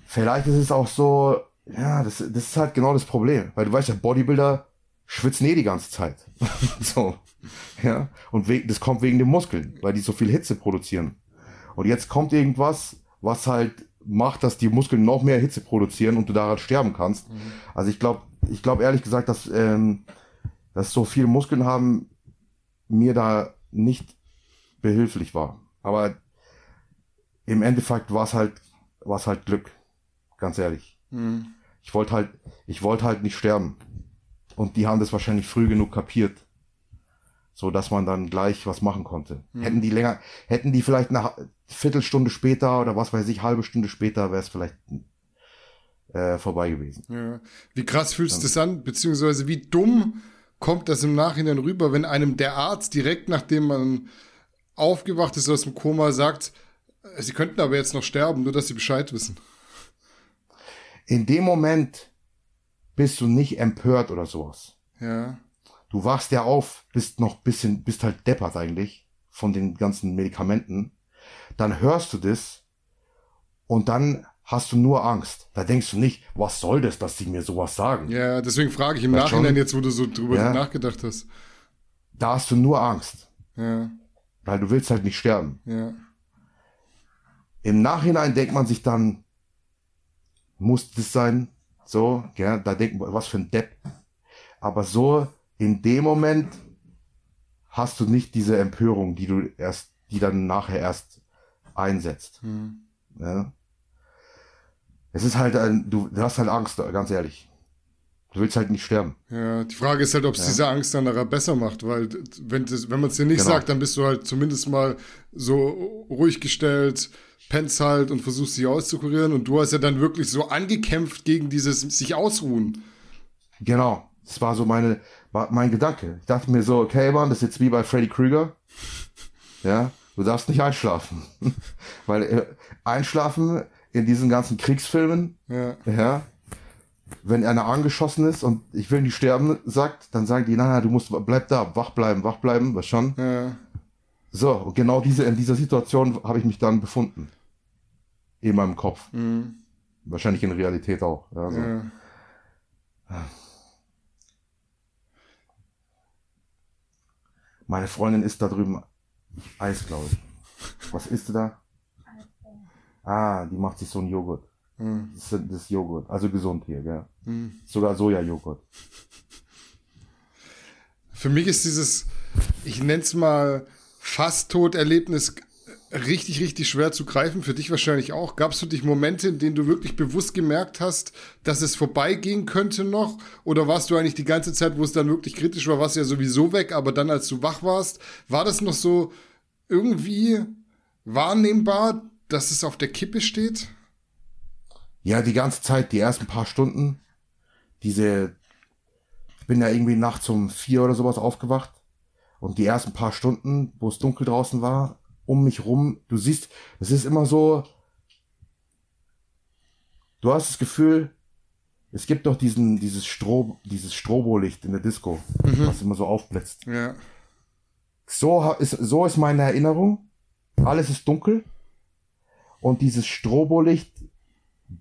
Vielleicht ist es auch so, ja, das, das ist halt genau das Problem. Weil du weißt ja, Bodybuilder schwitzen eh die ganze Zeit. <laughs> so. Ja. Und das kommt wegen den Muskeln, weil die so viel Hitze produzieren. Und jetzt kommt irgendwas, was halt macht, dass die Muskeln noch mehr Hitze produzieren und du daran sterben kannst. Also ich glaube, ich glaube ehrlich gesagt, dass, ähm, dass so viele Muskeln haben mir da nicht behilflich war. Aber im Endeffekt war es halt, war es halt Glück. Ganz ehrlich. Ich wollte halt, ich wollte halt nicht sterben. Und die haben das wahrscheinlich früh genug kapiert. So dass man dann gleich was machen konnte. Hätten die länger, hätten die vielleicht eine Viertelstunde später oder was weiß ich, halbe Stunde später wäre es vielleicht äh, vorbei gewesen. Ja. Wie krass fühlst du das an? Beziehungsweise wie dumm kommt das im Nachhinein rüber, wenn einem der Arzt direkt nachdem man aufgewacht ist aus dem Koma sagt, äh, sie könnten aber jetzt noch sterben, nur dass sie Bescheid wissen. In dem Moment bist du nicht empört oder sowas. Ja. Du wachst ja auf, bist noch bisschen, bist halt deppert eigentlich von den ganzen Medikamenten. Dann hörst du das und dann hast du nur Angst. Da denkst du nicht, was soll das, dass sie mir sowas sagen? Ja, deswegen frage ich im Weißt Nachhinein schon? jetzt, wo du so drüber Ja. nachgedacht hast. Da hast du nur Angst, Ja, weil du willst halt nicht sterben. ja. Im Nachhinein denkt man sich dann, muss das sein? So, ja, da denkt man, was für ein Depp. Aber so, in dem Moment hast du nicht diese Empörung, die du erst, die dann nachher erst einsetzt. Ja. Es ist halt ein, du, du hast halt Angst, ganz ehrlich. Du willst halt nicht sterben. Ja, die Frage ist halt, ob es diese Angst dann nachher besser macht, weil wenn, das, wenn man es dir nicht Genau. sagt, dann bist du halt zumindest mal so ruhig gestellt, pennst halt und versuchst dich auszukurieren und du hast ja dann wirklich so angekämpft gegen dieses sich ausruhen. Genau. Das war so meine, war mein Gedanke. Ich dachte mir so, okay, Mann, das ist jetzt wie bei Freddy Krüger. Ja, du darfst nicht einschlafen. <laughs> Weil äh, einschlafen in diesen ganzen Kriegsfilmen, Ja, ja, wenn einer angeschossen ist und ich will nicht sterben, sagt, dann sagen die, nein, nein, du musst, bleib da, wach bleiben, wach bleiben, was schon. ja, So, und genau diese, in dieser Situation habe ich mich dann befunden. In meinem Kopf. Mhm. Wahrscheinlich in Realität auch. Ja, so. Ja. Meine Freundin isst da drüben Eis, glaube ich. Was isst du da? Ah, die macht sich so einen Joghurt. Mhm. Das ist, das ist Joghurt. Also gesund hier, gell? Mhm. Sogar Soja-Joghurt. Für mich ist dieses, ich nenne es mal Fast-Tod-Erlebnis richtig, richtig schwer zu greifen. Für dich wahrscheinlich auch. Gab es für dich Momente, in denen du wirklich bewusst gemerkt hast, dass es vorbeigehen könnte noch? Oder warst du eigentlich die ganze Zeit, wo es dann wirklich kritisch war, warst du ja sowieso weg, aber dann, als du wach warst, war das noch so irgendwie wahrnehmbar, dass es auf der Kippe steht? Ja, die ganze Zeit, die ersten paar Stunden, diese, ich bin ja irgendwie nachts um vier oder sowas aufgewacht und die ersten paar Stunden, wo es dunkel draußen war, um mich rum, du siehst, es ist immer so, du hast das Gefühl, es gibt doch diesen, dieses Stroh, dieses Strobolicht in der Disco, was immer so aufblitzt. Ja. So ist, so ist meine Erinnerung. Alles ist dunkel. Und dieses Strobolicht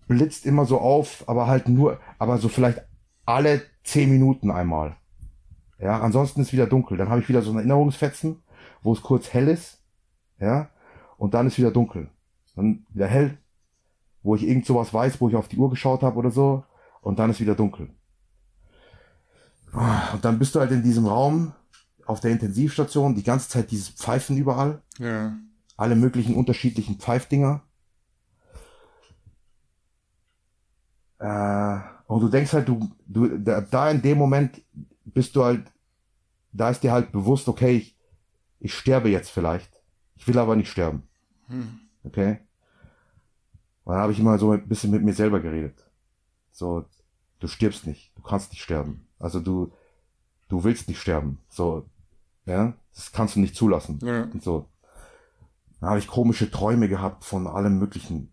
blitzt immer so auf, aber halt nur, aber so vielleicht alle zehn Minuten einmal. Ja, ansonsten ist wieder dunkel. Dann habe ich wieder so ein Erinnerungsfetzen, wo es kurz hell ist. Ja, und dann ist wieder dunkel. Dann wieder hell, wo ich irgend sowas weiß, wo ich auf die Uhr geschaut habe oder so. Und dann ist wieder dunkel. Und dann bist du halt in diesem Raum auf der Intensivstation, die ganze Zeit dieses Pfeifen überall, Ja. alle möglichen unterschiedlichen Pfeifdinger. Äh, und du denkst halt, du, du, da, da in dem Moment bist du halt, da ist dir halt bewusst, okay, ich, ich sterbe jetzt vielleicht. Ich will aber nicht sterben. Okay? Und dann habe ich immer so ein bisschen mit mir selber geredet. So, du stirbst nicht, du kannst nicht sterben. Also du, du willst nicht sterben. So, ja, das kannst du nicht zulassen. Ja. Und so. Dann habe ich komische Träume gehabt von allem möglichen.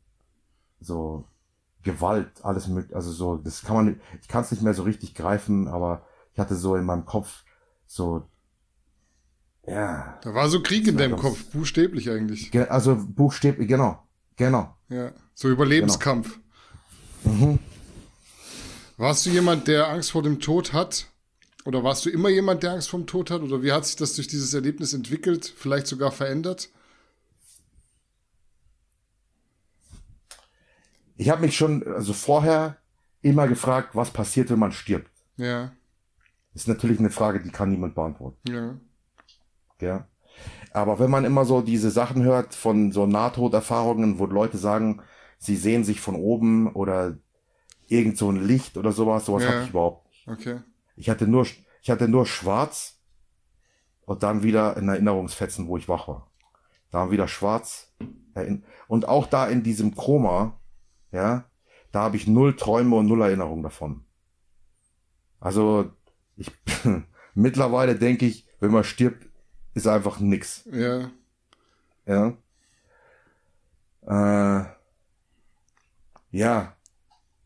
So Gewalt, alles mögliche. Also so, das kann man, ich kann es nicht mehr so richtig greifen, aber ich hatte so in meinem Kopf so, ja, Da war so Krieg in deinem Kopf, buchstäblich eigentlich. ge- also buchstäblich, genau, genau. Ja. So Überlebenskampf. Mhm. Warst du jemand, der Angst vor dem Tod hat? Oder warst du immer jemand, der Angst vor dem Tod hat? Oder wie hat sich das durch dieses Erlebnis entwickelt? Vielleicht sogar verändert? Ich habe mich schon, also vorher immer gefragt, was passiert, wenn man stirbt. Ja, ist natürlich eine Frage, die kann niemand beantworten. ja, Ja. Aber wenn man immer so diese Sachen hört von so Nahtoderfahrungen, wo Leute sagen, sie sehen sich von oben oder irgend so ein Licht oder sowas, sowas Ja. hatte ich überhaupt nicht. okay. Ich hatte nur, ich hatte nur schwarz und dann wieder ein Erinnerungsfetzen, wo ich wach war. Dann wieder schwarz. Und auch da in diesem Koma, ja, da habe ich null Träume und null Erinnerung davon. Also, ich, <laughs> mittlerweile denke ich, wenn man stirbt, ist einfach nix. Ja, Ja. Äh, ja.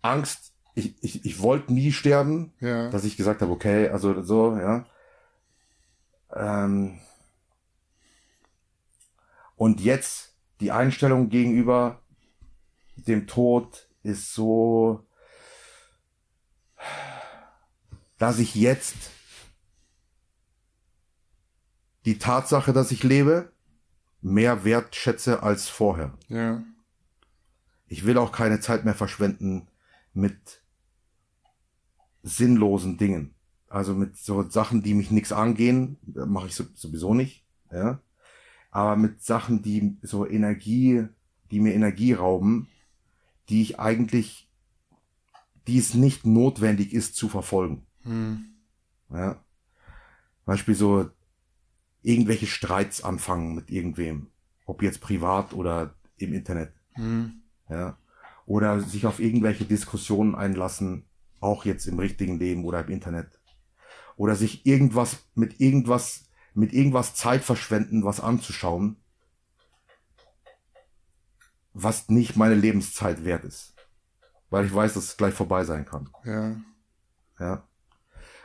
Angst. Ich, ich, ich wollte nie sterben, ja, dass ich gesagt habe, okay, also so, ja. Ähm, und jetzt die Einstellung gegenüber dem Tod ist so, dass ich jetzt die Tatsache, dass ich lebe, mehr wertschätze als vorher. ja, Ich will auch keine Zeit mehr verschwenden mit sinnlosen Dingen. Also mit so Sachen, die mich nichts angehen, mache ich so- sowieso nicht. Ja. Aber mit Sachen, die so Energie, die mir Energie rauben, die ich eigentlich, die es nicht notwendig ist zu verfolgen. hm, Ja. Beispiel so irgendwelche Streits anfangen mit irgendwem. Ob jetzt privat oder im Internet. hm, Ja. Oder sich auf irgendwelche Diskussionen einlassen, auch jetzt im richtigen Leben oder im Internet. Oder sich irgendwas mit irgendwas, mit irgendwas Zeit verschwenden, was anzuschauen, was nicht meine Lebenszeit wert ist. Weil ich weiß, dass es gleich vorbei sein kann. ja, Ja.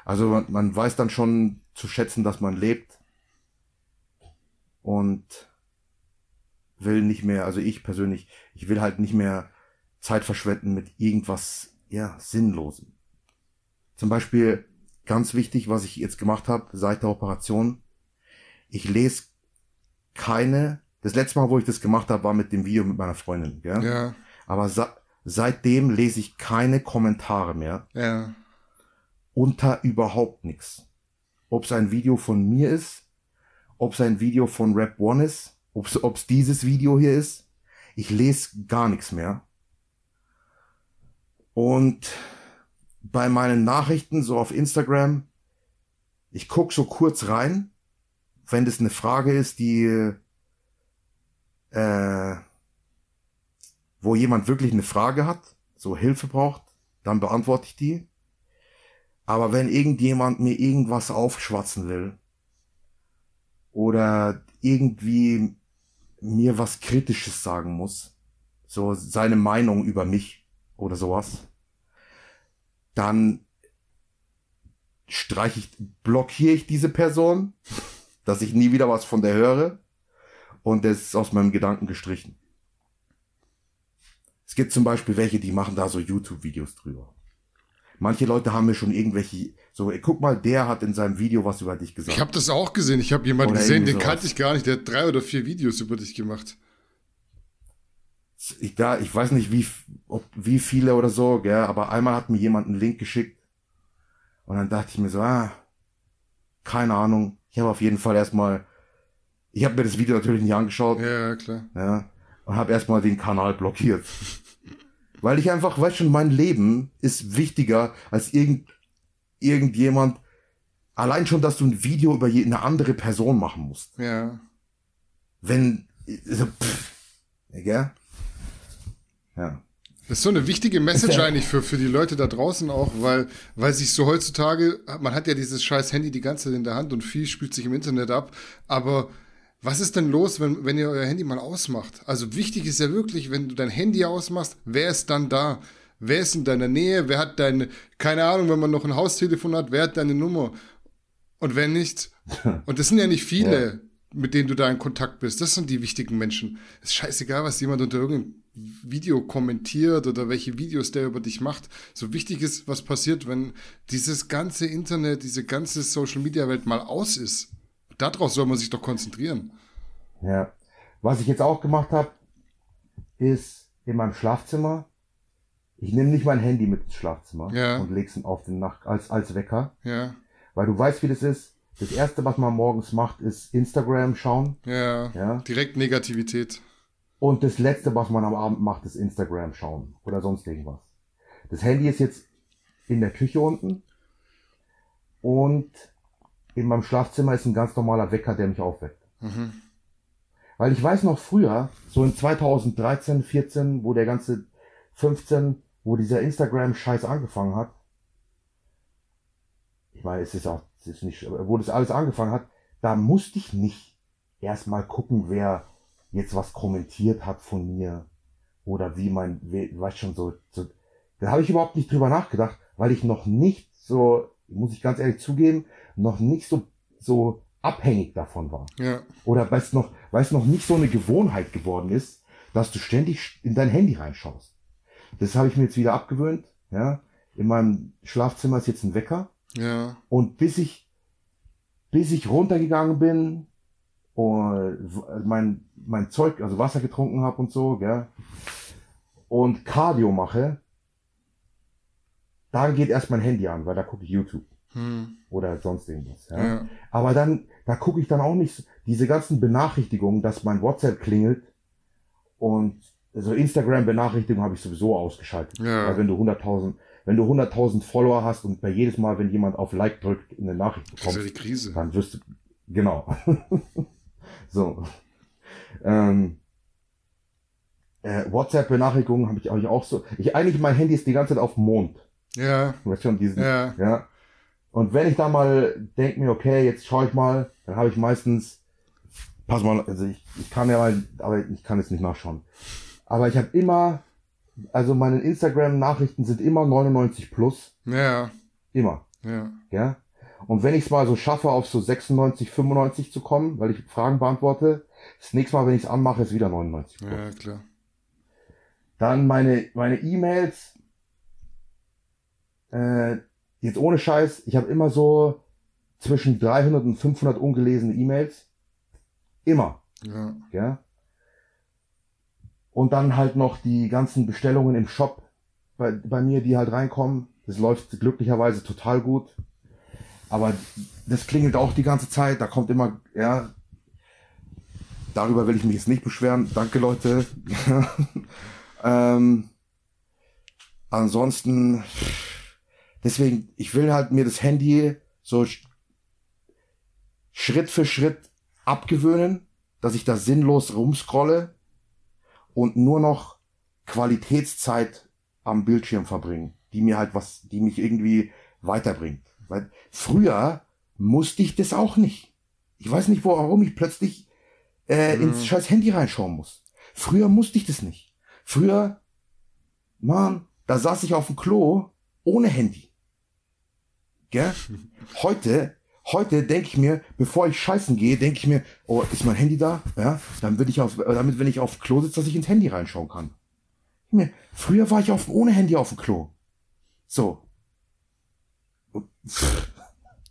Also man, man weiß dann schon zu schätzen, dass man lebt. und will nicht mehr, also ich persönlich, ich will halt nicht mehr Zeit verschwenden mit irgendwas, ja, Sinnlosem. Zum Beispiel, ganz wichtig, was ich jetzt gemacht habe seit der Operation, ich lese keine, das letzte Mal, wo ich das gemacht habe, war mit dem Video mit meiner Freundin, gell? Ja, aber seitdem lese ich keine Kommentare mehr ja. unter überhaupt nichts. Ob es ein Video von mir ist, ob es ein Video von Rap One ist, ob es dieses Video hier ist. Ich lese gar nichts mehr. Und bei meinen Nachrichten so auf Instagram, ich guck so kurz rein, wenn das eine Frage ist, die äh, wo jemand wirklich eine Frage hat, so Hilfe braucht, dann beantworte ich die. Aber wenn irgendjemand mir irgendwas aufschwatzen will oder irgendwie mir was Kritisches sagen muss, so seine Meinung über mich oder sowas, dann streiche ich, blockiere ich diese Person, <laughs> dass ich nie wieder was von der höre und das ist aus meinem Gedanken gestrichen. Es gibt zum Beispiel welche, die machen da so YouTube-Videos drüber. Manche Leute haben mir schon irgendwelche, so, ey, guck mal, der hat in seinem Video was über dich gesagt. Ich habe das auch gesehen. Ich habe jemanden Oder gesehen, den sowas. kannte ich gar nicht. Der hat drei oder vier Videos über dich gemacht. ich, da, ich weiß nicht, wie, ob, wie viele oder so, gell, aber einmal hat mir jemand einen Link geschickt und dann dachte ich mir so, ah, keine Ahnung. Ich habe auf jeden Fall erstmal, ich habe mir das Video natürlich nicht angeschaut, ja, Ja, klar. und habe erstmal den Kanal blockiert. <laughs> Weil ich einfach, weißt schon, mein Leben ist wichtiger als irgend, irgendjemand, allein schon, dass du ein Video über eine andere Person machen musst. Ja. Wenn, so, pff, gell? Ja. Das ist so eine wichtige Message <laughs> Ja. eigentlich für, für die Leute da draußen auch, weil, weil sich so heutzutage, man hat ja dieses scheiß Handy die ganze Zeit in der Hand und viel spielt sich im Internet ab, aber was ist denn los, wenn, wenn ihr euer Handy mal ausmacht? Also wichtig ist ja wirklich, wenn du dein Handy ausmachst, wer ist dann da? Wer ist in deiner Nähe? Wer hat deine, keine Ahnung, wenn man noch ein Haustelefon hat, wer hat deine Nummer? Und wenn nicht, <laughs> und das sind ja nicht viele, mit denen du da in Kontakt bist, das sind die wichtigen Menschen. Es ist scheißegal, was jemand unter irgendeinem Video kommentiert oder welche Videos der über dich macht. So wichtig ist, was passiert, wenn dieses ganze Internet, diese ganze Social Media Welt mal aus ist. Darauf soll man sich doch konzentrieren. Ja. Was ich jetzt auch gemacht habe, ist in meinem Schlafzimmer, ich nehme nicht mein Handy mit ins Schlafzimmer Ja. und leg's auf den Nacht als, als Wecker, Ja, weil du weißt, wie das ist. Das erste, was man morgens macht, ist Instagram schauen. ja, Ja. direkt Negativität. Und das letzte, was man am Abend macht, ist Instagram schauen oder sonst irgendwas. Das Handy ist jetzt in der Küche unten und in meinem Schlafzimmer ist ein ganz normaler Wecker, der mich aufweckt. Weil ich weiß noch früher, so in 2013, 14, wo der ganze 15, wo dieser Instagram-Scheiß angefangen hat. Ich meine, es ist auch, es ist nicht, wo das alles angefangen hat, da musste ich nicht erstmal gucken, wer jetzt was kommentiert hat von mir oder wie mein, we- weißt schon so, so da habe ich überhaupt nicht drüber nachgedacht, weil ich noch nicht so, muss ich ganz ehrlich zugeben, noch nicht so, so abhängig davon war. Ja, Oder weil es noch, weil es noch nicht so eine Gewohnheit geworden ist, dass du ständig in dein Handy reinschaust. Das habe ich mir jetzt wieder abgewöhnt, ja. In meinem Schlafzimmer ist jetzt ein Wecker. ja, Und bis ich, bis ich runtergegangen bin und mein, mein Zeug, also Wasser getrunken habe und so, gell, und Cardio mache, dann geht erst mein Handy an, weil da gucke ich YouTube hm, oder sonst irgendwas. Ja. ja, Aber dann, da gucke ich dann auch nicht diese ganzen Benachrichtigungen, dass mein WhatsApp klingelt und so Instagram-Benachrichtigungen habe ich sowieso ausgeschaltet. Ja. Weil wenn du 100.000, wenn du 100.000 Follower hast und bei jedes Mal, wenn jemand auf Like drückt, eine Nachricht das ist ja bekommst, die Krise. dann wirst du, genau. <laughs> so. Ähm, äh, WhatsApp-Benachrichtigungen habe ich, hab ich auch so. Ich eigentlich mein Handy ist die ganze Zeit auf dem Mond. Ja, Du weißt schon, diesen, Ja. ja. Und wenn ich da mal denke mir, okay, jetzt schaue ich mal, dann habe ich meistens, pass mal, also ich, ich kann ja mal, aber ich kann jetzt nicht nachschauen. Aber ich habe immer, also meine Instagram-Nachrichten sind immer 99 plus, ja, immer, ja, ja. Und wenn ich es mal so schaffe, auf so 96, 95 zu kommen, weil ich Fragen beantworte, das nächste Mal, wenn ich es anmache, ist wieder 99. Ja, klar. Dann meine meine E-Mails. Äh, jetzt ohne Scheiß, ich habe immer so zwischen 300 und 500 ungelesene E-Mails. Immer. Ja. Ja. Und dann halt noch die ganzen Bestellungen im Shop bei, bei mir, die halt reinkommen. Das läuft glücklicherweise total gut. Aber das klingelt auch die ganze Zeit. Da kommt immer, ja. Darüber will ich mich jetzt nicht beschweren. Danke, Leute. <laughs> ähm, ansonsten, deswegen, ich will halt mir das Handy so sch- Schritt für Schritt abgewöhnen, dass ich da sinnlos rumscrolle und nur noch Qualitätszeit am Bildschirm verbringen, die mir halt was, die mich irgendwie weiterbringt. Weil früher musste ich das auch nicht. Ich weiß nicht, warum ich plötzlich äh, ins scheiß Handy reinschauen muss. Früher musste ich das nicht. Früher, Mann, da saß ich auf dem Klo ohne Handy. Gell? Heute, heute denke ich mir, bevor ich scheißen gehe, denke ich mir, oh, ist mein Handy da? Ja, dann will ich auf, damit, wenn ich auf Klo sitze, dass ich ins Handy reinschauen kann. Früher war ich auf, ohne Handy auf dem Klo. So. <laughs>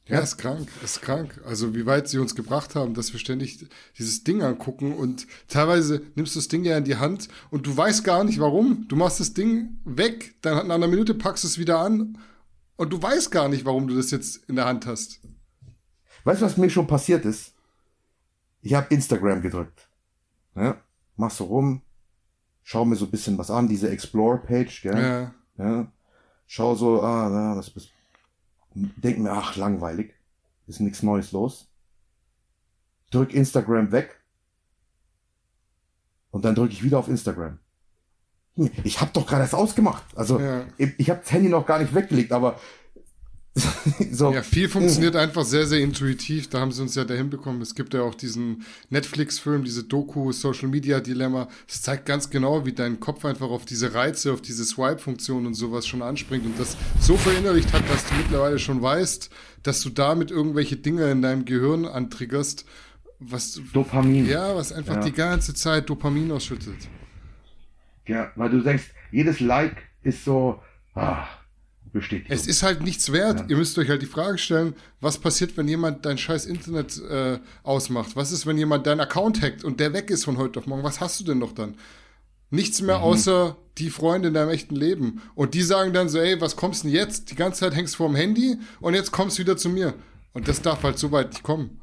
Ja, ist krank, ist krank. Also wie weit sie uns gebracht haben, dass wir ständig dieses Ding angucken und teilweise nimmst du das Ding ja in die Hand und du weißt gar nicht warum. Du machst das Ding weg, dann nach einer Minute packst du es wieder an und du weißt gar nicht, warum du das jetzt in der Hand hast. Weißt du, was mir schon passiert ist? Ich habe Instagram gedrückt. Ja, mach so rum, schau mir so ein bisschen was an, diese Explore-Page, gell? Ja. Ja. Schau so, ah, na, was bist. Denk mir, ach, langweilig. Ist nichts Neues los. Drück Instagram weg. Und dann drücke ich wieder auf Instagram. Hm, Ich habe doch gerade das ausgemacht. Also Ja. ich, ich habe das Handy noch gar nicht weggelegt, aber <laughs> so. Ja, viel funktioniert einfach sehr, sehr intuitiv. Da haben sie uns ja dahin bekommen. Es gibt ja auch diesen Netflix-Film, diese Doku, Social Media Dilemma. Es zeigt ganz genau, wie dein Kopf einfach auf diese Reize, auf diese Swipe-Funktion und sowas schon anspringt und das so verinnerlicht hat, dass du mittlerweile schon weißt, dass du damit irgendwelche Dinge in deinem Gehirn antriggerst, was, Dopamin. ja, was einfach Ja. die ganze Zeit Dopamin ausschüttet. Ja, weil du denkst, jedes Like ist so, ah, Bestätigung. Es ist halt nichts wert. Ihr müsst euch halt die Frage stellen, was passiert, wenn jemand dein scheiß Internet äh, ausmacht? Was ist, wenn jemand deinen Account hackt und der weg ist von heute auf morgen? Was hast du denn noch dann? Nichts mehr außer die Freunde in deinem echten Leben. Und die sagen dann so, ey, was kommst denn jetzt? Die ganze Zeit hängst du vorm Handy und jetzt kommst du wieder zu mir. Und das darf halt so weit nicht kommen.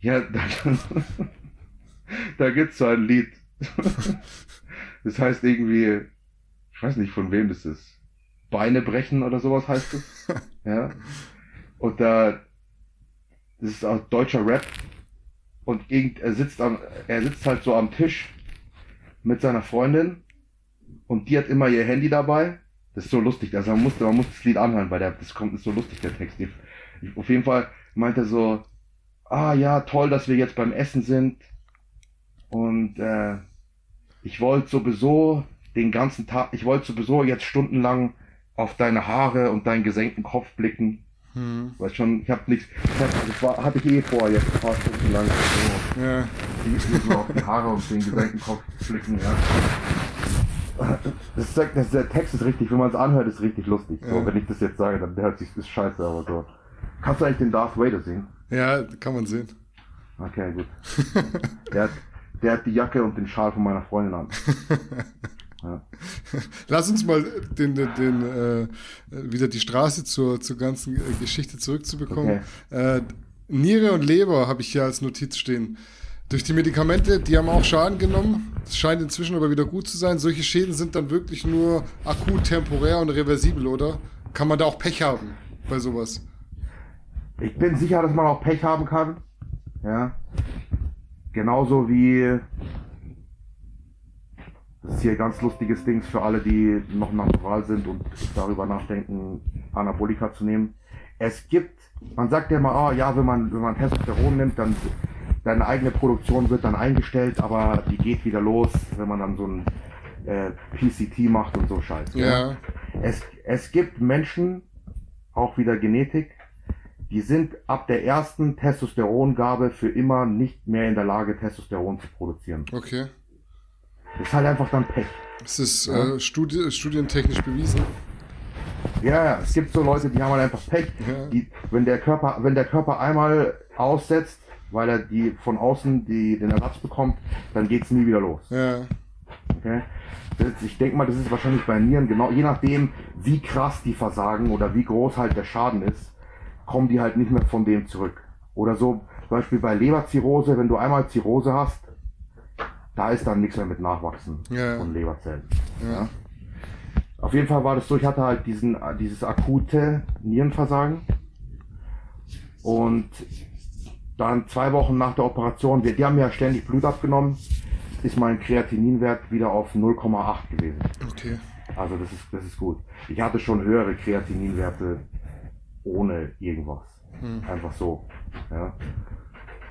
Ja, <laughs> da, da gibt's so ein Lied. <laughs> Das heißt irgendwie, ich weiß nicht von wem das ist. Beine brechen oder sowas heißt es. <laughs> Ja. Und da, das ist auch deutscher Rap. Und irgend, er sitzt am, er sitzt halt so am Tisch mit seiner Freundin und die hat immer ihr Handy dabei. Das ist so lustig. Also man muss, man muss das Lied anhören, weil der, das kommt, ist so lustig, der Text. Ich, auf jeden Fall meint er so, ah ja, toll, dass wir jetzt beim Essen sind. Und äh, ich wollte sowieso den ganzen Tag, ich wollte sowieso jetzt stundenlang auf deine Haare und deinen gesenkten Kopf blicken. Hm. Weil schon, ich habe nichts, ich hab, das war, hatte ich eh vor, jetzt ein paar Stunden lang so, Ja. die, so auf die Haare und den gesenkten Kopf blicken, ja. Das, sagt- das, der Text ist richtig, wenn man es anhört, ist richtig lustig. So, Ja. wenn ich das jetzt sage, dann hört sich das scheiße, aber so. Kannst du eigentlich den Darth Vader singen? ja, kann man sehen. Okay, gut. <laughs> hat, der hat die Jacke und den Schal von meiner Freundin an. <laughs> Ja. Lass uns mal den, den, den äh, wieder die Straße zur, zur ganzen Geschichte zurückzubekommen. Äh, Niere und Leber habe ich hier als Notiz stehen. Durch die Medikamente, die haben auch Schaden genommen. Es scheint inzwischen aber wieder gut zu sein. Solche Schäden sind dann wirklich nur akut, temporär und reversibel, oder? Kann man da auch Pech haben bei sowas? Ich bin sicher, dass man auch Pech haben kann. Ja. Genauso wie das ist hier ein ganz lustiges Ding für alle, die noch natural sind und darüber nachdenken, Anabolika zu nehmen. Es gibt, man sagt ja immer, ah ja, wenn man, wenn man Testosteron nimmt, dann deine eigene Produktion wird dann eingestellt, aber die geht wieder los, wenn man dann so ein äh, PCT macht und so Scheiß. Ja. Es, es gibt Menschen, auch wieder Genetik, die sind ab der ersten Testosterongabe für immer nicht mehr in der Lage, Testosteron zu produzieren. Okay. Ist halt einfach dann Pech. Das ist äh, Studi studientechnisch bewiesen. Ja, ja, es gibt so Leute, die haben halt einfach Pech. Ja. Die, wenn der Körper, wenn der Körper einmal aussetzt, weil er die von außen die, den Ersatz bekommt, dann geht's nie wieder los. Ja. Okay? Ich denke mal, das ist wahrscheinlich bei Nieren genau, je nachdem, wie krass die versagen oder wie groß halt der Schaden ist, kommen die halt nicht mehr von dem zurück. Oder so, zum Beispiel bei Leberzirrhose, wenn du einmal Zirrhose hast, da ist dann nichts mehr mit Nachwachsen Ja. von Leberzellen. Ja. Auf jeden Fall war das so, ich hatte halt diesen, dieses akute Nierenversagen. Und dann zwei Wochen nach der Operation, wir, die haben mir ja ständig Blut abgenommen, ist mein Kreatininwert wieder auf 0,8 gewesen. Okay. Also das ist, das ist gut. Ich hatte schon höhere Kreatininwerte ohne irgendwas. Einfach so. Ja.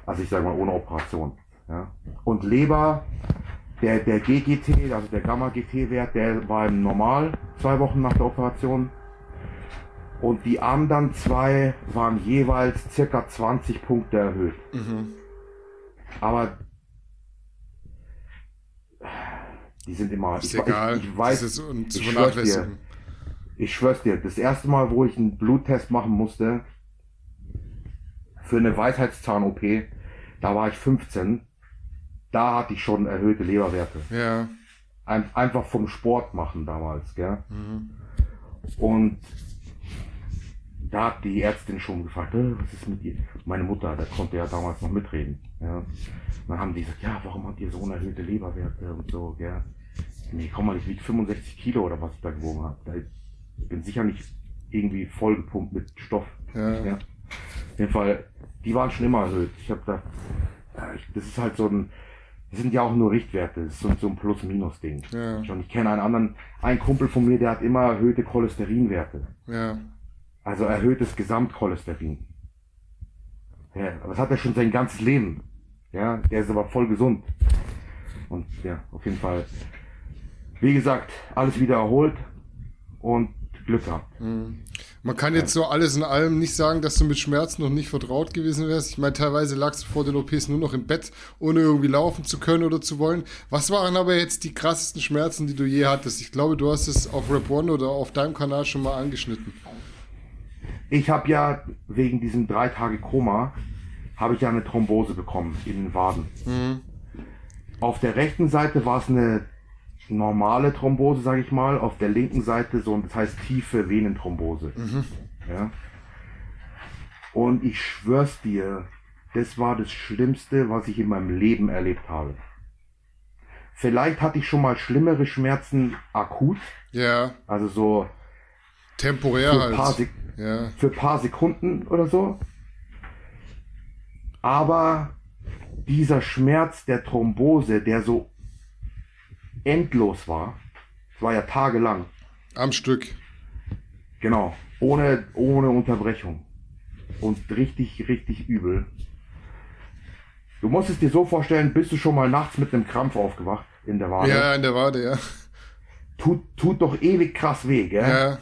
Also ich sage mal ohne Operation. Ja. Und Leber, der, der GGT, also der Gamma-GT-Wert, der war im Normal zwei Wochen nach der Operation. Und die anderen zwei waren jeweils circa 20 Punkte erhöht. Aber die sind immer. Ist ich, egal. Ich, ich weiß, das ist un zu vernachlässigen. Ich schwör's dir, das erste Mal, wo ich einen Bluttest machen musste, für eine Weisheitszahn-OP, da war ich 15. Da hatte ich schon erhöhte Leberwerte. Ja. Ein, einfach vom Sport machen damals, gell? Mhm. Und da hat die Ärztin schon gefragt, äh, was ist mit dir? Meine Mutter, der konnte ja damals noch mitreden. Ja. Dann haben die gesagt, ja, warum habt ihr so unerhöhte Leberwerte und so, gell? Nee, komm mal, ich wiege 65 Kilo oder was ich da gewogen habe. Da- Ich bin sicher nicht irgendwie vollgepumpt mit Stoff. Ja. Ja. Auf jeden Fall, die waren schon immer erhöht. Ich habe da, das ist halt so ein, das sind ja auch nur Richtwerte, das ist so, so ein Plus-Minus-Ding. Ja. Ich kenne einen anderen, einen Kumpel von mir, der hat immer erhöhte Cholesterinwerte. Ja. Also erhöhtes Gesamtcholesterin. Ja, aber das hat er schon sein ganzes Leben. Ja, der ist aber voll gesund. Und ja, auf jeden Fall. Wie gesagt, alles wieder erholt und Glück gehabt. Man kann jetzt so alles in allem nicht sagen, dass du mit Schmerzen noch nicht vertraut gewesen wärst. Ich meine, teilweise lagst du vor den OPs nur noch im Bett, ohne irgendwie laufen zu können oder zu wollen. Was waren aber jetzt die krassesten Schmerzen, die du je hattest? Ich glaube, du hast es auf Rap One oder auf deinem Kanal schon mal angeschnitten. Ich habe ja wegen diesem drei Tage Koma habe ich ja eine Thrombose bekommen in den Waden. Auf der rechten Seite war es eine normale Thrombose, sage ich mal. Auf der linken Seite so, das heißt tiefe Venenthrombose. Ja. Und ich schwör's dir, das war das Schlimmste, was ich in meinem Leben erlebt habe. Vielleicht hatte ich schon mal schlimmere Schmerzen akut, Ja, also so temporär für ein paar, halt. Sek Ja, für ein paar Sekunden oder so. Aber dieser Schmerz der Thrombose, der so endlos war, es war ja tagelang, am Stück. genau, ohne, ohne Unterbrechung. Und richtig, richtig übel. Du musst es dir so vorstellen, bist du schon mal nachts mit einem Krampf aufgewacht in der Wade. Ja, in der Wade, ja. Tut, tut doch ewig krass weh, gell? Ja.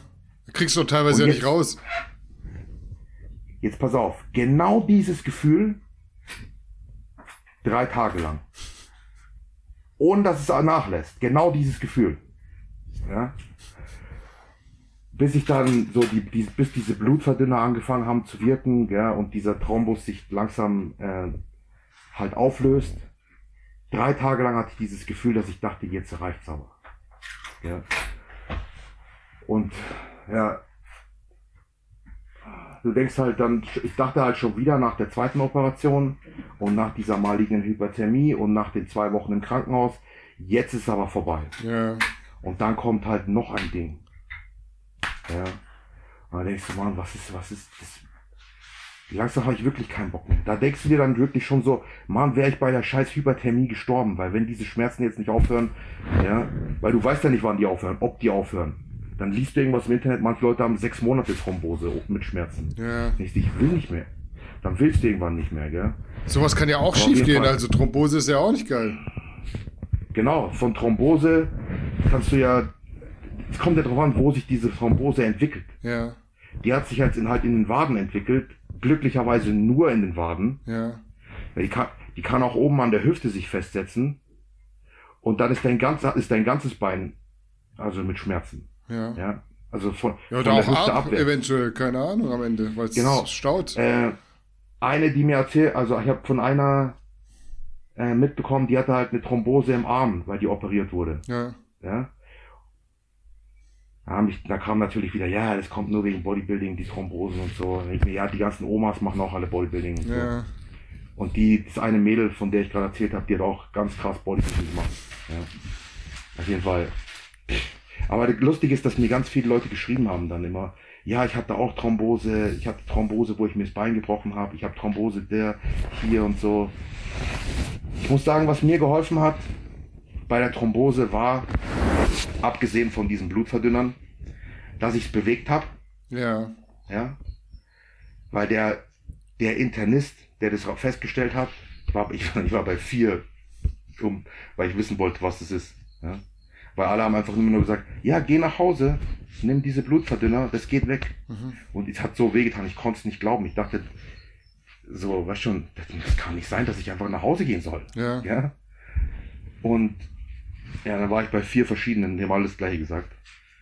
Kriegst du teilweise Und ja nicht jetzt- raus. Jetzt pass auf, genau dieses Gefühl drei Tage lang. Ohne dass es nachlässt. Genau dieses Gefühl. Ja. Bis ich dann so die, die bis diese Blutverdünner angefangen haben zu wirken, ja, und dieser Thrombus sich langsam äh, halt auflöst. Drei Tage lang hatte ich dieses Gefühl, dass ich dachte, jetzt reicht's aber. Ja. Und ja, du denkst halt dann, ich dachte halt schon wieder nach der zweiten Operation und nach dieser malignen Hyperthermie und nach den zwei Wochen im Krankenhaus, jetzt ist aber vorbei. Ja. Und dann kommt halt noch ein Ding. Ja. Und dann denkst du, Mann, was ist, was ist das? Langsam habe ich wirklich keinen Bock mehr. Da denkst du dir dann wirklich schon so, Mann, wäre ich bei der scheiß Hyperthermie gestorben, weil wenn diese Schmerzen jetzt nicht aufhören, ja, weil du weißt ja nicht, wann die aufhören, ob die aufhören. Dann liest du irgendwas im Internet, manche Leute haben sechs Monate Thrombose mit Schmerzen. Ja. Du, ich will nicht mehr. Dann willst du irgendwann nicht mehr, gell? Sowas kann ja auch Auf schief gehen. Fall. Also Thrombose ist ja auch nicht geil. Genau, von Thrombose kannst du ja, es kommt ja darauf an, wo sich diese Thrombose entwickelt. Ja. Die hat sich jetzt in, halt in den Waden entwickelt, glücklicherweise nur in den Waden. Ja. Die kann, die kann auch oben an der Hüfte sich festsetzen. Und dann ist dein, ganzer, ist dein ganzes Bein also mit Schmerzen. Ja. Ja. Also von, Ja, von oder der auch ab, eventuell, keine Ahnung am Ende, weil es Genau. staut. Äh, eine, die mir erzählt, also ich habe von einer äh, mitbekommen, die hatte halt eine Thrombose im Arm, weil die operiert wurde. Ja. Ja. Da, mich, da kam natürlich wieder, ja, das kommt nur wegen Bodybuilding, die Thrombosen und so. Und ich mir, ja, die ganzen Omas machen auch alle Bodybuilding. Und, so. Ja. und die, das eine Mädel, von der ich gerade erzählt habe, die hat auch ganz krass Bodybuilding gemacht. Ja. Auf jeden Fall. Aber lustig ist, dass mir ganz viele Leute geschrieben haben dann immer, ja, ich hatte auch Thrombose, ich hatte Thrombose, wo ich mir das Bein gebrochen habe, ich habe Thrombose der, hier und so. Ich muss sagen, was mir geholfen hat bei der Thrombose war, abgesehen von diesen Blutverdünnern, dass ich es bewegt habe, Ja. ja, weil der, der Internist, der das festgestellt hat, war, ich, <laughs> ich war bei vier, um, weil ich wissen wollte, was das ist, ja. Weil alle haben einfach immer nur gesagt, ja, geh nach Hause, nimm diese Blutverdünner, das geht weg. Und es hat so wehgetan, ich konnte es nicht glauben. Ich dachte, so, weißt schon, das, kann nicht sein, dass ich einfach nach Hause gehen soll. Ja. Ja. Und ja, dann war ich bei vier verschiedenen, die haben alles gleiche gesagt.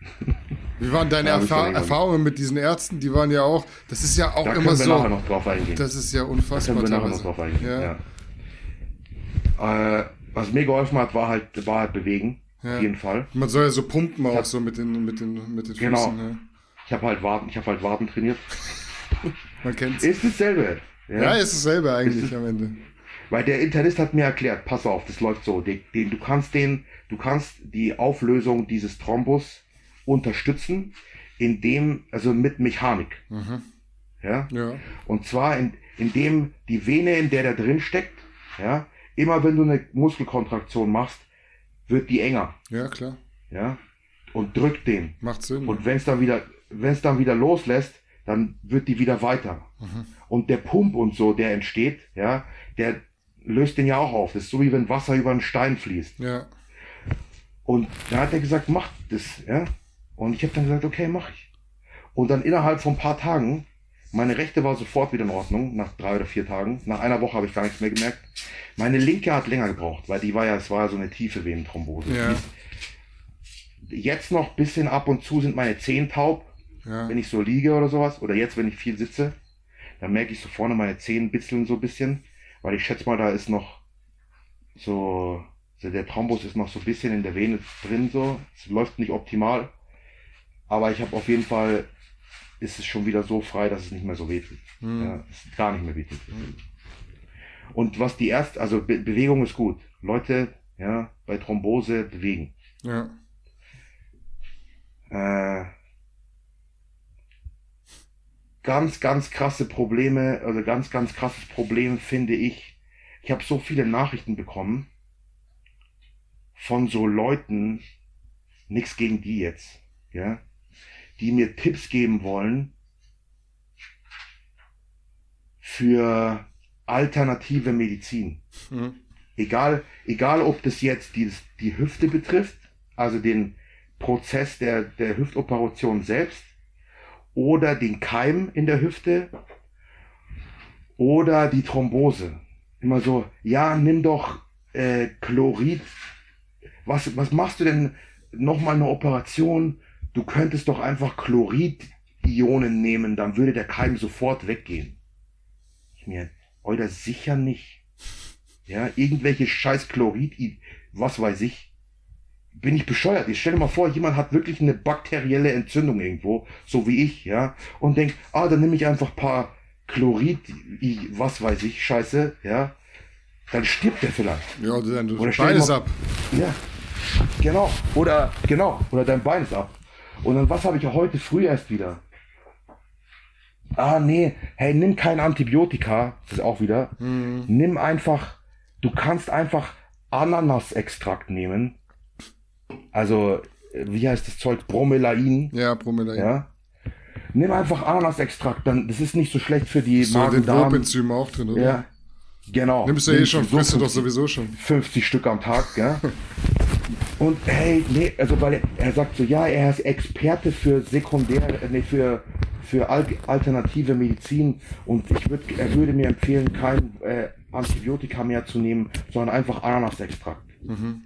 <laughs> Wie waren deine Ja, Erfahr. Erfahrungen mit diesen Ärzten? Die waren ja auch, das ist ja auch Da immer können wir nachher so. noch drauf eingehen. Das ist ja Da unfassbar. können wir nachher noch drauf eingehen. Ja. Ja. Äh, was mir geholfen hat, war halt, war halt bewegen. Ja. Auf jeden Fall. Man soll ja so pumpen auch hab- so mit den, mit den, mit den Füßen. Genau. Ja. Ich habe halt Waden, ich habe halt Waden trainiert. <laughs> Man kennt's. Ist dasselbe. Ja, ist dasselbe eigentlich am Ende. Weil der Internist hat mir erklärt, pass auf, das läuft so. Den, den, du kannst den, du kannst die Auflösung dieses Thrombus unterstützen, indem, also mit Mechanik. Ja. Ja. Und zwar in, indem die Vene, in der der drin steckt, ja, immer wenn du eine Muskelkontraktion machst, wird die enger, Ja, klar. ja, und drückt den. Macht Sinn. Und wenn es dann wieder, wenn es dann wieder loslässt, dann wird die wieder weiter. Und der Pump und so, der entsteht, ja, der löst den ja auch auf. Das ist so wie wenn Wasser über einen Stein fließt. ja. Und dann hat er gesagt, mach das, ja. Und ich habe dann gesagt, okay, mach ich. Und dann innerhalb von ein paar Tagen, meine rechte war sofort wieder in Ordnung, nach drei oder vier Tagen. Nach einer Woche habe ich gar nichts mehr gemerkt. Meine linke hat länger gebraucht, weil die war ja, es war ja so eine tiefe Venenthrombose. Ja. Jetzt noch ein bisschen ab und zu sind meine Zehen taub, Ja. wenn ich so liege oder sowas. Oder jetzt, wenn ich viel sitze, dann merke ich so vorne meine Zehen bitzeln so ein bisschen, weil ich schätze mal, da ist noch so, so der Thrombus ist noch so ein bisschen in der Vene drin so. Es läuft nicht optimal, aber ich habe auf jeden Fall ist es schon wieder so frei, dass es nicht mehr so wehtut. Ja, es gar nicht mehr wehtut. Und was die erste, also Be Bewegung ist gut. Leute, ja, bei Thrombose bewegen. Ja. Äh, ganz, ganz krasse Probleme, also ganz, ganz krasses Problem finde ich. Ich habe so viele Nachrichten bekommen von so Leuten, nichts gegen die jetzt, ja, die mir Tipps geben wollen für alternative Medizin. Mhm. Egal, egal ob das jetzt die, die Hüfte betrifft, also den Prozess der, der Hüftoperation selbst, oder den Keim in der Hüfte, oder die Thrombose. Immer so, ja, nimm doch äh, Chlorid. Was, was machst du denn nochmal eine Operation? Du könntest doch einfach Chlorid-Ionen nehmen, dann würde der Keim sofort weggehen. Ich mir, oder sicher nicht. Ja, irgendwelche scheiß Chlorid, was weiß ich. Bin ich bescheuert? Ich stell dir mal vor, jemand hat wirklich eine bakterielle Entzündung irgendwo, so wie ich, ja, und denkt, ah, dann nehme ich einfach paar Chlorid, was weiß ich, Scheiße, ja. Dann stirbt der vielleicht. Ja, oder dein Oder Bein ist mal- ab. Ja, genau. Oder, genau. Oder dein Bein ist ab. Und dann, was habe ich ja heute früh erst wieder? Ah, nee. Hey, nimm kein Antibiotika. Das ist auch wieder. Nimm einfach, du kannst einfach Ananasextrakt nehmen. Also, äh, wie heißt das Zeug? Bromelain. Ja, Promille. Ja. Nimm einfach Ananasextrakt. Dann, das ist nicht so schlecht für die So den Magen-Darm. Wurpenzym auch drin, oder? Ja. Genau. Nimmst du eh Nimmst schon, frisst du doch 50 sowieso schon. 50 Stück am Tag, ja. <laughs> Und hey, nee, also weil er, sagt so, ja, er ist Experte für sekundär, äh, nee, für, für al alternative Medizin und ich würd, er würde mir empfehlen, kein äh, Antibiotika mehr zu nehmen, sondern einfach Ananasextrakt. Mhm.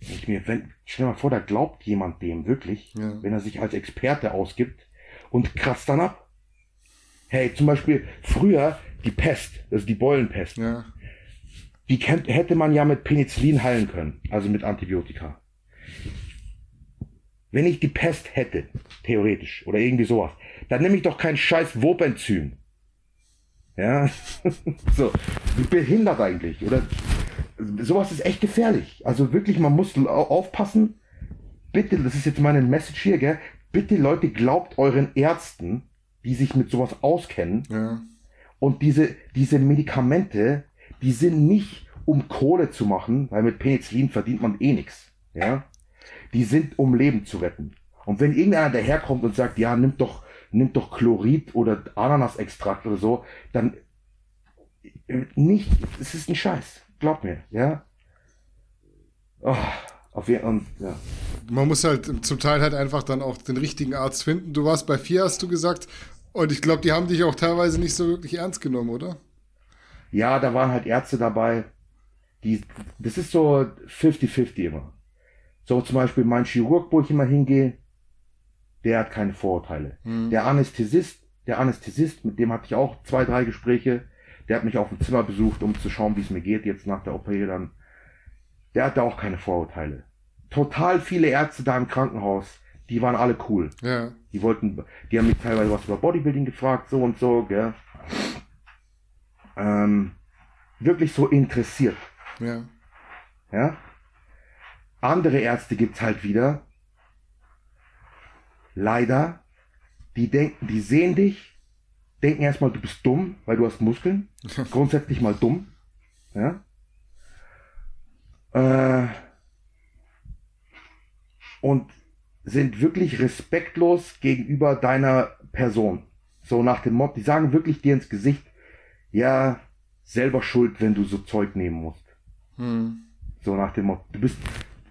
Ich mir, wenn, stell dir mal vor, da glaubt jemand dem wirklich, ja. wenn er sich als Experte ausgibt und kratzt dann ab. Hey, zum Beispiel früher die Pest, also die Beulenpest. Ja. Die hätte man ja mit Penicillin heilen können, also mit Antibiotika. Wenn ich die Pest hätte, theoretisch, oder irgendwie sowas, dann nehme ich doch kein scheiß Wobenzym. Ja, <laughs> so, wie behindert eigentlich, oder? Sowas ist echt gefährlich. Also wirklich, man muss aufpassen. Bitte, das ist jetzt meine Message hier, gell? Bitte Leute, glaubt euren Ärzten, die sich mit sowas auskennen. Ja. Und diese, diese Medikamente, die sind nicht um Kohle zu machen, weil mit Penicillin verdient man eh nichts. Ja? Die sind um Leben zu retten. Und wenn irgendeiner daherkommt und sagt, ja, nimmt doch, nimmt doch Chlorid oder Ananasextrakt oder so, dann nicht, es ist ein Scheiß. Glaub mir, ja. Oh, auf jeden ja. Man muss halt zum Teil halt einfach dann auch den richtigen Arzt finden. Du warst bei vier, hast du gesagt. Und ich glaube, die haben dich auch teilweise nicht so wirklich ernst genommen, oder? Ja, da waren halt Ärzte dabei. Die, das ist so 50-50 immer. So zum Beispiel mein Chirurg, wo ich immer hingehe, der hat keine Vorurteile. Hm. Der Anästhesist, der Anästhesist, mit dem hatte ich auch zwei, drei Gespräche. Der hat mich auf dem Zimmer besucht, um zu schauen, wie es mir geht jetzt nach der OP dann. Der hatte auch keine Vorurteile. Total viele Ärzte da im Krankenhaus, die waren alle cool. Ja. Die wollten, die haben mich teilweise was über Bodybuilding gefragt, so und so, gell. Ähm, wirklich so interessiert. Ja. Ja. Andere Ärzte gibt's halt wieder. Leider, die denken, die sehen dich, denken erstmal, du bist dumm, weil du hast Muskeln. <laughs> Grundsätzlich mal dumm. Ja. Äh, und sind wirklich respektlos gegenüber deiner Person. So nach dem Mob, die sagen wirklich dir ins Gesicht, ja, selber schuld, wenn du so Zeug nehmen musst. Hm. So nach dem Motto, du bist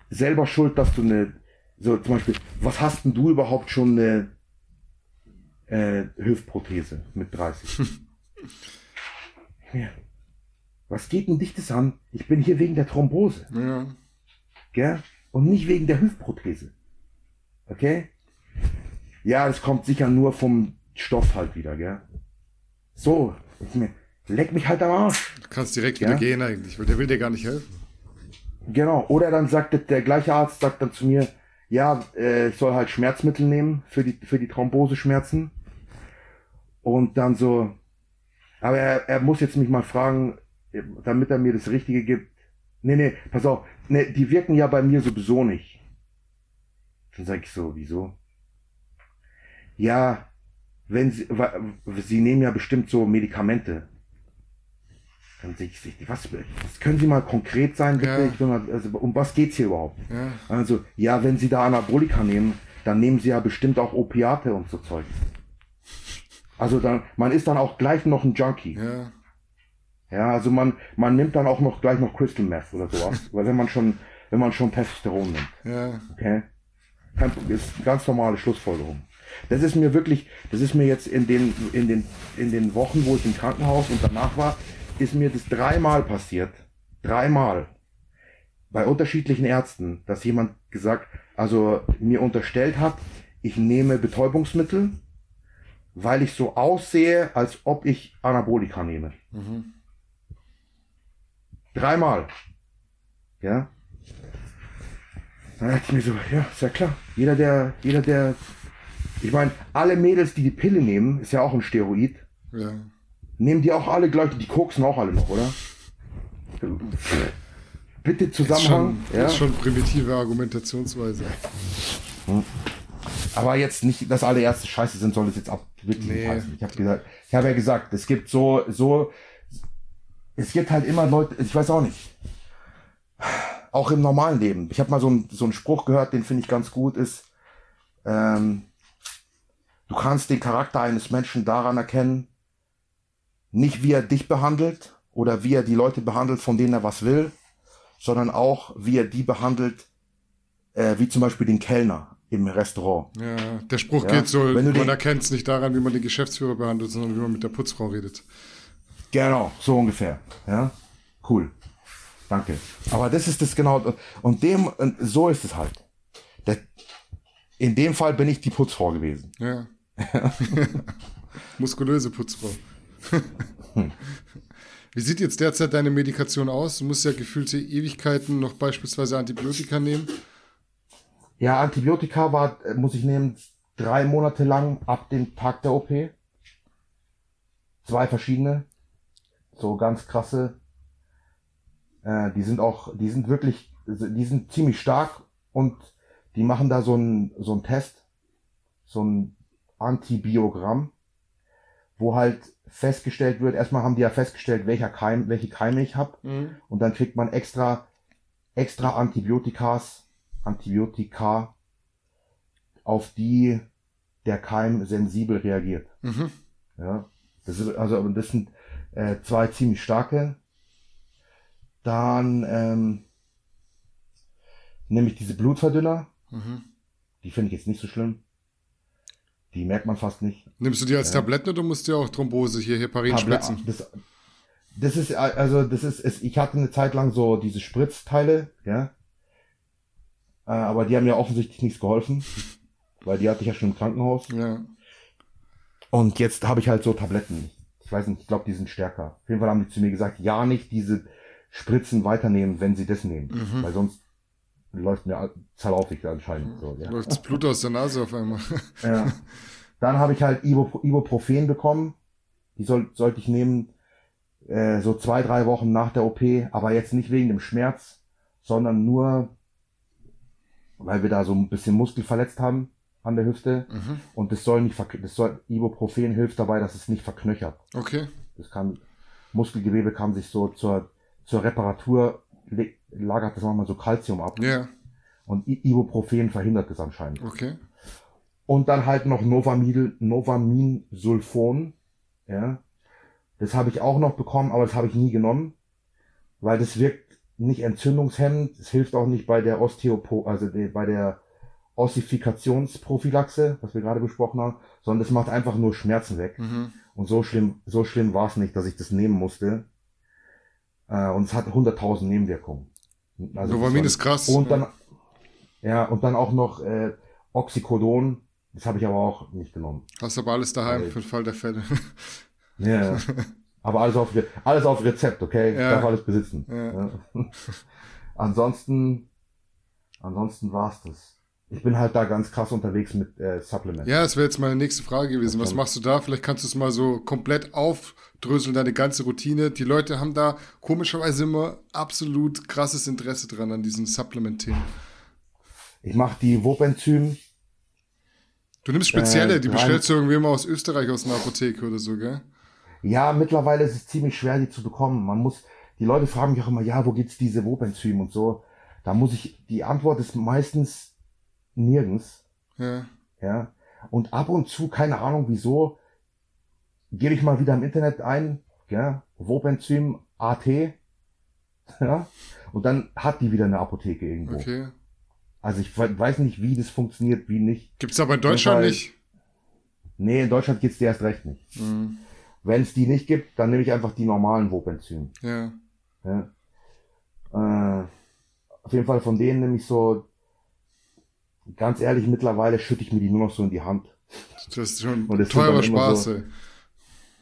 selber schuld, dass du eine, so zum Beispiel, was hast denn du überhaupt schon eine äh, Hüftprothese mit 30? ja. <laughs> Was geht denn dich das an? Ich bin hier wegen der Thrombose. Ja. Gell? Und nicht wegen der Hüftprothese. Okay? Ja, es kommt sicher nur vom Stoff halt wieder, gell? So, ich mir, leck mich halt am Arsch. Du kannst direkt ja? wieder gehen eigentlich, weil der will dir gar nicht helfen. Genau. Oder dann sagt der gleiche Arzt sagt dann zu mir, ja, äh, ich soll halt Schmerzmittel nehmen für die, für die Thromboseschmerzen. Und dann so, aber er, er muss jetzt mich mal fragen, damit er mir das Richtige gibt. Nee, nee, pass auf, nee, die wirken ja bei mir sowieso nicht. Dann sag ich so, wieso? Ja, wenn sie, sie nehmen ja bestimmt so Medikamente. Dann sehe ich, was, was können Sie mal konkret sein, bitte? Ja. Mal, also, um was geht's hier überhaupt? Ja. Also, ja, wenn Sie da Anabolika nehmen, dann nehmen Sie ja bestimmt auch Opiate und so Zeug. Also dann, man ist dann auch gleich noch ein Junkie. Ja. Ja, also man, man nimmt dann auch noch gleich noch Crystal Meth oder sowas. <laughs> weil wenn man schon, wenn man schon Testosteron nimmt. Ja. Okay. Kein, ist ganz normale Schlussfolgerung. Das ist mir wirklich, das ist mir jetzt in den, in den, in den Wochen, wo ich im Krankenhaus und danach war, ist mir das dreimal passiert. Dreimal. Bei unterschiedlichen Ärzten, dass jemand gesagt, also mir unterstellt hat, ich nehme Betäubungsmittel, weil ich so aussehe, als ob ich Anabolika nehme. Mhm. Dreimal. Ja. Dann dachte ich mir so, ja, ist ja klar. Jeder, der, jeder, der, ich meine, alle Mädels, die die Pille nehmen, ist ja auch ein Steroid. Ja. Nehmen die auch alle gleich, die koksen auch alle noch, oder? Bitte Zusammenhang. Das ist schon, ja? ist schon primitive Argumentationsweise. Hm. Aber jetzt nicht, dass alle Ärzte scheiße sind, soll es jetzt ab wirklich nee. heißen. Ich habe gesagt, ich habe ja gesagt, es gibt so, so, es gibt halt immer Leute, ich weiß auch nicht. Auch im normalen Leben. Ich habe mal so, ein, so einen Spruch gehört, den finde ich ganz gut, ist, ähm, du kannst den Charakter eines Menschen daran erkennen, nicht wie er dich behandelt oder wie er die Leute behandelt, von denen er was will, sondern auch wie er die behandelt, äh, wie zum Beispiel den Kellner im Restaurant. Ja, der Spruch Ja, geht so, man erkennt es nicht daran, wie man den Geschäftsführer behandelt, sondern wie man mit der Putzfrau redet. Genau, so ungefähr. Ja, cool. Danke. Aber das ist das genau. Und dem, und so ist es halt. Der, in dem Fall bin ich die Putzfrau gewesen. Ja. <laughs> <laughs> Muskulöse Putzfrau. <laughs> Wie sieht jetzt derzeit deine Medikation aus? Du musst ja gefühlte Ewigkeiten noch beispielsweise Antibiotika nehmen. Ja, Antibiotika war, äh, muss ich nehmen, drei Monate lang ab dem Tag der OP. Zwei verschiedene. So ganz krasse. Äh, die sind auch, die sind wirklich, die sind ziemlich stark und die machen da so einen so einen Test, so ein Antibiogramm, wo halt festgestellt wird, erstmal haben die ja festgestellt, welcher Keim, welche Keime ich habe und dann kriegt man extra, extra Antibiotikas, Antibiotika, auf die der Keim sensibel reagiert. Mhm. Ja, das ist, also das sind äh, zwei ziemlich starke. Dann ähm, nehme ich diese Blutverdünner. Mhm. Die finde ich jetzt nicht so schlimm. Die merkt man fast nicht. Nimmst du die als Tabletten oder musst du dir auch Thrombose hier Heparin Tablet- spritzen? Das, das ist, äh, also, das ist, ist, ich hatte eine Zeit lang so diese Spritzteile, ja. Äh, aber die haben ja offensichtlich nichts geholfen. <laughs> Weil die hatte ich ja schon im Krankenhaus. Ja. Und jetzt habe ich halt so Tabletten. Ich weiß nicht, ich glaube, die sind stärker. Auf jeden Fall haben die zu mir gesagt, ja nicht diese Spritzen weiternehmen, wenn sie das nehmen. Mhm. Weil sonst läuft mir zerlaufig anscheinend. So, ja. Läuft das Blut aus der Nase auf einmal. <laughs> Ja. Dann habe ich halt Ibu Ibuprofen bekommen. Die soll, sollte ich nehmen äh, so zwei, drei Wochen nach der OP, aber jetzt nicht wegen dem Schmerz, sondern nur, weil wir da so ein bisschen Muskel verletzt haben an der Hüfte. Mhm. Und das soll nicht, das soll, Ibuprofen hilft dabei, dass es nicht verknöchert. Okay. Das kann, Muskelgewebe kann sich so zur, zur Reparatur, lagert das manchmal so Calcium ab. Ja. Und Ibuprofen verhindert das anscheinend. Okay. Und dann halt noch Novamid, Novaminsulfon. Ja. Das habe ich auch noch bekommen, aber das habe ich nie genommen. Weil das wirkt nicht entzündungshemmend. Es hilft auch nicht bei der Osteopo, also bei der Ossifikationsprophylaxe, was wir gerade besprochen haben, sondern es macht einfach nur Schmerzen weg. Mhm. Und so schlimm, so schlimm war es nicht, dass ich das nehmen musste. Äh, und es hat 100.000 Nebenwirkungen. Also Novamin ist krass. Und dann, ja. und dann auch noch äh, Oxycodon. Das habe ich aber auch nicht genommen. Hast aber alles daheim Ey. für den Fall der Fälle. <laughs> Ja. aber alles auf, alles auf Rezept, okay? Ich Ja. darf alles besitzen. Ja. Ja. <laughs> ansonsten, ansonsten war's das. Ich bin halt da ganz krass unterwegs mit äh, Supplements. Ja, das wäre jetzt meine nächste Frage gewesen. Was machst du da? Vielleicht kannst du es mal so komplett aufdröseln, deine ganze Routine. Die Leute haben da komischerweise immer absolut krasses Interesse dran an diesen Supplement-Themen. Ich mache die Wobenzym. Du nimmst spezielle, Äh, die bestellst du irgendwie immer aus Österreich aus einer Apotheke oder so, gell? Ja, mittlerweile ist es ziemlich schwer, die zu bekommen. Man muss, die Leute fragen mich auch immer, ja, wo gibt's diese Wobenzym und so. Da muss ich, die Antwort ist meistens nirgends. Ja. Ja. Und ab und zu, keine Ahnung wieso, gebe ich mal wieder im Internet ein, ja, Wobenzym AT, ja, und dann hat die wieder eine Apotheke irgendwo. Okay. Also ich we- weiß nicht, wie das funktioniert, wie nicht. Gibt's aber in Deutschland Fall- nicht. Nee, in Deutschland geht's dir erst recht nicht. Mhm. Wenn es die nicht gibt, dann nehme ich einfach die normalen Wobenzym. Ja. Ja. Äh, auf jeden Fall von denen nehme ich so, ganz ehrlich, mittlerweile schütte ich mir die nur noch so in die Hand. Das ist schon Und teurer Spaß, so-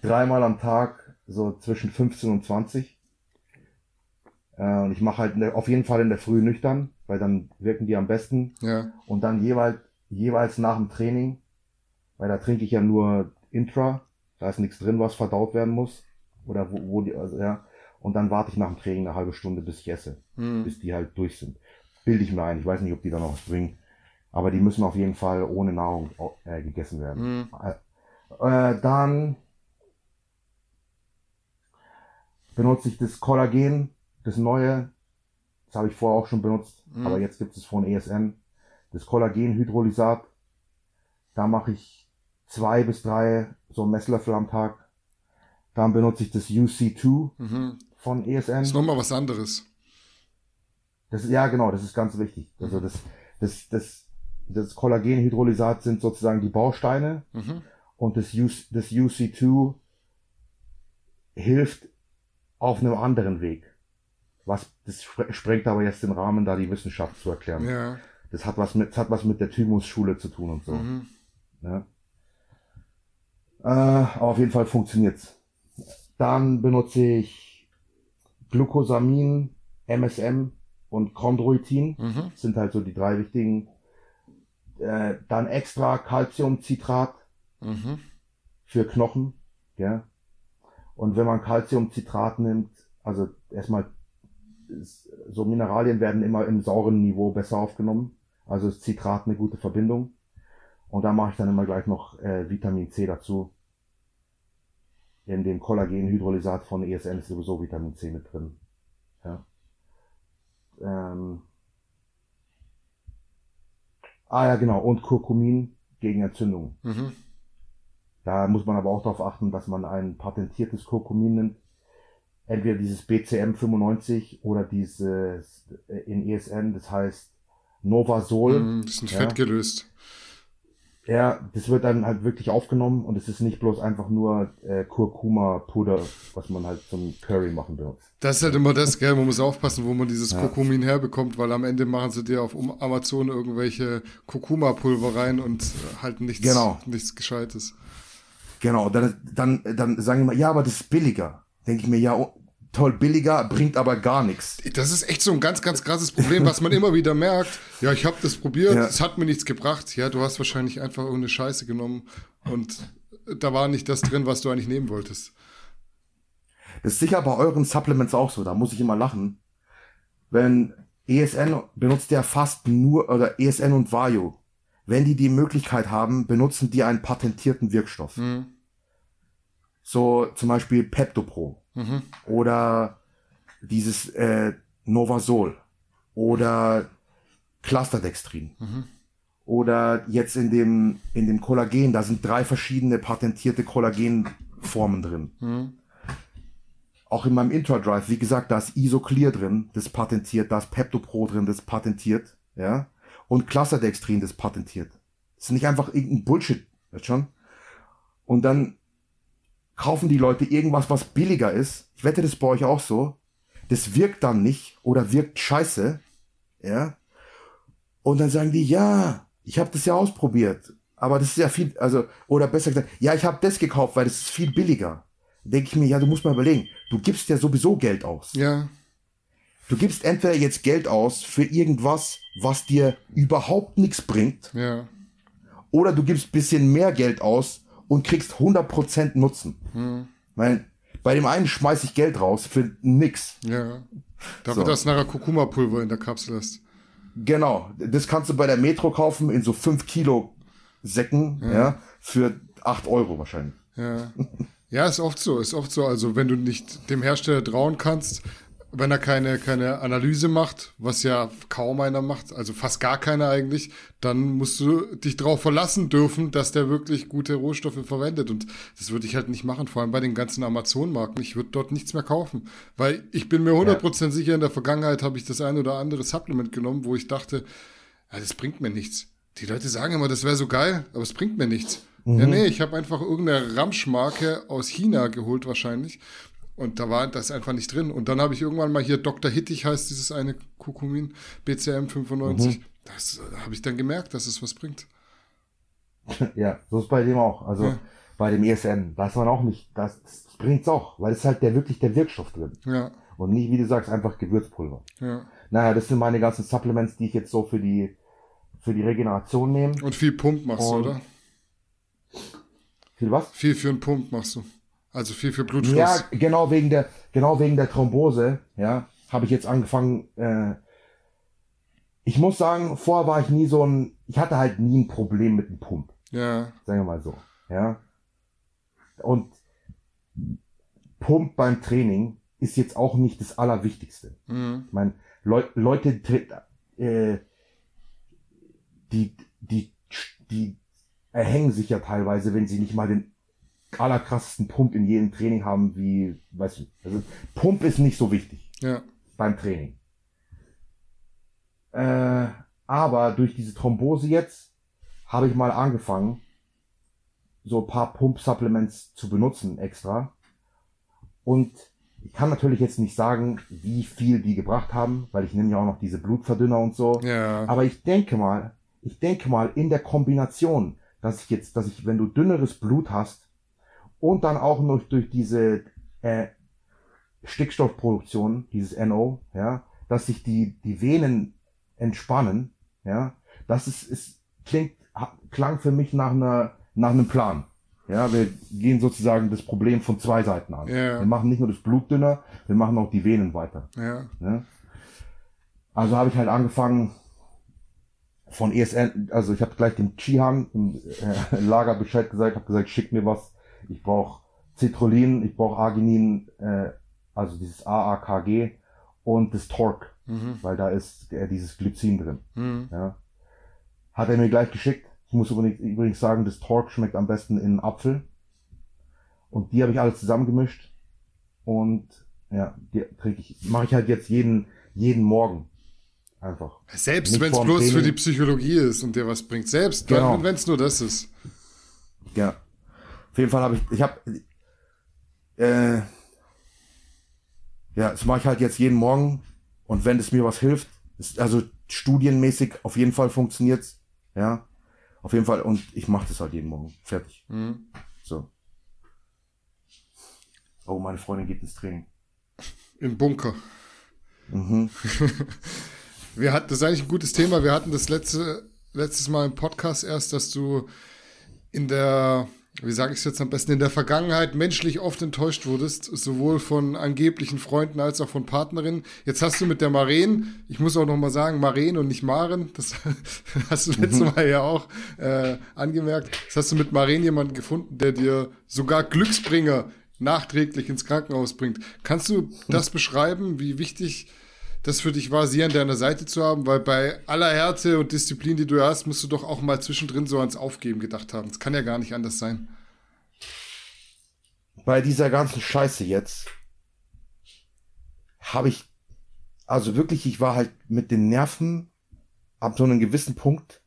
dreimal am Tag, so zwischen 15 und 20. Äh, und ich mache halt der, auf jeden Fall in der Früh nüchtern, weil dann wirken die am besten. Ja. Und dann jeweils, jeweils nach dem Training, weil da trinke ich ja nur Intra, da ist nichts drin, was verdaut werden muss. Oder wo, wo die, also, ja. Und dann warte ich nach dem Training eine halbe Stunde, bis ich esse, Mhm. bis die halt durch sind. Bilde ich mir ein, ich weiß nicht, ob die da noch was bringen. Aber die müssen auf jeden Fall ohne Nahrung äh, gegessen werden. Mhm. Äh, dann benutze ich das Kollagen, das neue. Das habe ich vorher auch schon benutzt, Mhm. aber jetzt gibt es von ESN. Das Kollagenhydrolysat. Da mache ich zwei bis drei so Messlöffel am Tag. Dann benutze ich das UC2 Mhm. von ESN. Ist nochmal was anderes. Das ja, genau, das ist ganz wichtig. Also das, das, das das Kollagenhydrolysat sind sozusagen die Bausteine Mhm. und das, U das UC2 hilft auf einem anderen Weg. Was, das spre- sprengt aber jetzt den Rahmen, da die Wissenschaft zu erklären. Ja. Das hat was mit, das hat was mit der Thymus-Schule zu tun und so. Mhm. Ja. Äh, aber auf jeden Fall funktioniert's. Dann benutze ich Glucosamin, MSM und Chondroitin. Mhm. Das sind halt so die drei wichtigen. Äh, dann extra Calciumcitrat Mhm. für Knochen. Ja. Und wenn man Calciumcitrat nimmt, also erstmal so Mineralien werden immer im sauren Niveau besser aufgenommen. Also ist Citrat eine gute Verbindung. Und da mache ich dann immer gleich noch äh, Vitamin C dazu. In dem Kollagenhydrolysat von ESN ist sowieso Vitamin C mit drin. Ja. Ähm. Ah ja, genau. Und Kurkumin gegen Entzündungen. Mhm. Da muss man aber auch darauf achten, dass man ein patentiertes Kurkumin nimmt. Entweder dieses BCM 95 oder dieses äh, in ESN, das heißt Novasol. Mhm. Das ist ein Ja. Fett gelöst. Ja, das wird dann halt wirklich aufgenommen und es ist nicht bloß einfach nur äh, Kurkuma-Puder, was man halt zum Curry machen benutzt. Das ist halt immer das, gell? Man muss aufpassen, wo man dieses Ja. Kurkumin herbekommt, weil am Ende machen sie dir auf Amazon irgendwelche Kurkuma-Pulver rein und halt nichts, Genau. nichts Gescheites. Genau, dann, dann, dann sagen die mal, ja, aber das ist billiger. Denke ich mir, ja, oh, toll, billiger, bringt aber gar nichts. Das ist echt so ein ganz, ganz krasses Problem, was man immer wieder merkt. Ja, ich habe das probiert, Ja. es hat mir nichts gebracht. Ja, du hast wahrscheinlich einfach irgendeine Scheiße genommen und da war nicht das drin, was du eigentlich nehmen wolltest. Das ist sicher bei euren Supplements auch so, da muss ich immer lachen. Wenn ESN benutzt ja fast nur, oder ESN und Vario, wenn die die Möglichkeit haben, benutzen die einen patentierten Wirkstoff. Mhm. So zum Beispiel Peptopro Mhm. oder dieses äh, Novasol oder Clusterdextrin. Oder jetzt in dem, in dem Kollagen, da sind drei verschiedene patentierte Kollagenformen drin. Mhm. Auch in meinem Intradrive, wie gesagt, da ist Isoclear drin, das patentiert, da ist Peptopro drin, das patentiert, ja. Und Clusterdextrin, das patentiert. Das ist nicht einfach irgendein Bullshit, weißt schon? Und dann kaufen die Leute irgendwas, was billiger ist. Ich wette, das ist bei euch auch so. Das wirkt dann nicht oder wirkt scheiße, ja. Und dann sagen die, ja, ich habe das ja ausprobiert, aber das ist ja viel, also, oder besser gesagt, ja, ich habe das gekauft, weil das ist viel billiger. Denke ich mir, ja, du musst mal überlegen, du gibst ja sowieso Geld aus. Ja, Du gibst entweder jetzt Geld aus für irgendwas, was dir überhaupt nichts bringt, ja. oder du gibst bisschen mehr Geld aus und kriegst 100% Nutzen. Hm. Weil bei dem einen schmeiß ich Geld raus für nix. Ja. Dafür, So. dass nachher Kurkuma-Pulver in der Kapsel hast. Genau, das kannst du bei der Metro kaufen in so 5 Kilo Säcken, ja, für 8 Euro wahrscheinlich. Ja. Ja, ist oft so, ist oft so. Also wenn du nicht dem Hersteller trauen kannst, wenn er keine, keine Analyse macht, was ja kaum einer macht, also fast gar keiner eigentlich, dann musst du dich darauf verlassen dürfen, dass der wirklich gute Rohstoffe verwendet. Und das würde ich halt nicht machen, vor allem bei den ganzen Amazon-Marken. Ich würde dort nichts mehr kaufen. Weil ich bin mir 100% sicher, in der Vergangenheit habe ich das ein oder andere Supplement genommen, wo ich dachte, ja, das bringt mir nichts. Die Leute sagen immer, das wäre so geil, aber es bringt mir nichts. Ja, nee, ich habe einfach irgendeine Ramschmarke aus China geholt wahrscheinlich. Und da war das einfach nicht drin. Und dann habe ich irgendwann mal hier Dr. Hittig heißt dieses eine Kurkumin, BCM 95. Das äh, habe ich dann gemerkt, dass es was bringt. <laughs> Ja, so ist bei dem auch. Also Ja. bei dem ESN, da ist man auch nicht, das, das bringt's auch, weil es halt der wirklich der Wirkstoff drin. Ja, Und nicht, wie du sagst, einfach Gewürzpulver. ja. Naja, das sind meine ganzen Supplements, die ich jetzt so für die, für die Regeneration nehme. Und viel Pump machst du, Und- oder? Viel was? Viel für einen Pump machst du. Also viel für Blutfluss. Ja, genau wegen der, genau wegen der Thrombose, ja, habe ich jetzt angefangen, äh, ich muss sagen, vorher war ich nie so ein, ich hatte halt nie ein Problem mit dem Pump. ja. Sagen wir mal so. Ja. Und Pump beim Training ist jetzt auch nicht das Allerwichtigste. Mhm. Ich meine, Leu Leute, äh, die, die, die erhängen sich ja teilweise, wenn sie nicht mal den allerkrassesten Pump in jedem Training haben, wie, weißt du, also Pump ist nicht so wichtig Ja. beim Training. Äh, Aber durch diese Thrombose jetzt habe ich mal angefangen, so ein paar Pump-Supplements zu benutzen extra. Und ich kann natürlich jetzt nicht sagen, wie viel die gebracht haben, weil ich nehme ja auch noch diese Blutverdünner und so. Ja. Aber ich denke mal, ich denke mal in der Kombination, dass ich jetzt, dass ich, wenn du dünneres Blut hast und dann auch noch durch diese äh, Stickstoffproduktion, dieses NO, ja, dass sich die, die Venen entspannen, ja, das ist, ist klingt, klang für mich nach einer, nach einem Plan. Ja, wir gehen sozusagen das Problem von zwei Seiten an. Ja. Wir machen nicht nur das Blut dünner, wir machen auch die Venen weiter. Ja. Ne? Also habe ich halt angefangen von ESN, also ich habe gleich dem Chihan im äh, Lager Bescheid gesagt, habe gesagt, schick mir was. Ich brauche Citrullin, ich brauche Arginin, äh, also dieses AAKG und das Torque, Mhm. weil da ist äh, dieses Glycin drin. Mhm. Ja. Hat er mir gleich geschickt. Ich muss übrigens, übrigens sagen, das Torque schmeckt am besten in Apfel. Und die habe ich alle zusammengemischt. Und ja, die trinke ich, mache ich halt jetzt jeden, jeden Morgen. Einfach. Selbst wenn es bloß für Training. die Psychologie ist und dir was bringt. Selbst Genau. wenn es nur das ist. Ja. Auf jeden Fall habe ich, ich habe, äh, ja, das mache ich halt jetzt jeden Morgen. Und wenn es mir was hilft, ist, also studienmäßig auf jeden Fall funktioniert's. Ja. Auf jeden Fall. Und ich mache das halt jeden Morgen. Fertig. Mhm. So. Oh, meine Freundin geht ins Training. Im Bunker. Mhm. <laughs> Wir hatten, das ist eigentlich ein gutes Thema. Wir hatten das letzte, letztes Mal im Podcast erst, dass du in der, wie sage ich es jetzt am besten, in der Vergangenheit menschlich oft enttäuscht wurdest, sowohl von angeblichen Freunden als auch von Partnerinnen. Jetzt hast du mit der Maren, ich muss auch nochmal sagen, Maren und nicht Maren, das <laughs> hast du letztes Mal ja auch äh, angemerkt. Jetzt hast du mit Maren jemanden gefunden, der dir sogar Glücksbringer nachträglich ins Krankenhaus bringt. Kannst du das beschreiben, wie wichtig das für dich war, sie an deiner Seite zu haben? Weil bei aller Härte und Disziplin, die du hast, musst du doch auch mal zwischendrin so ans Aufgeben gedacht haben. Das kann ja gar nicht anders sein. Bei dieser ganzen Scheiße jetzt habe ich, also wirklich, ich war halt mit den Nerven ab so einem gewissen Punkt,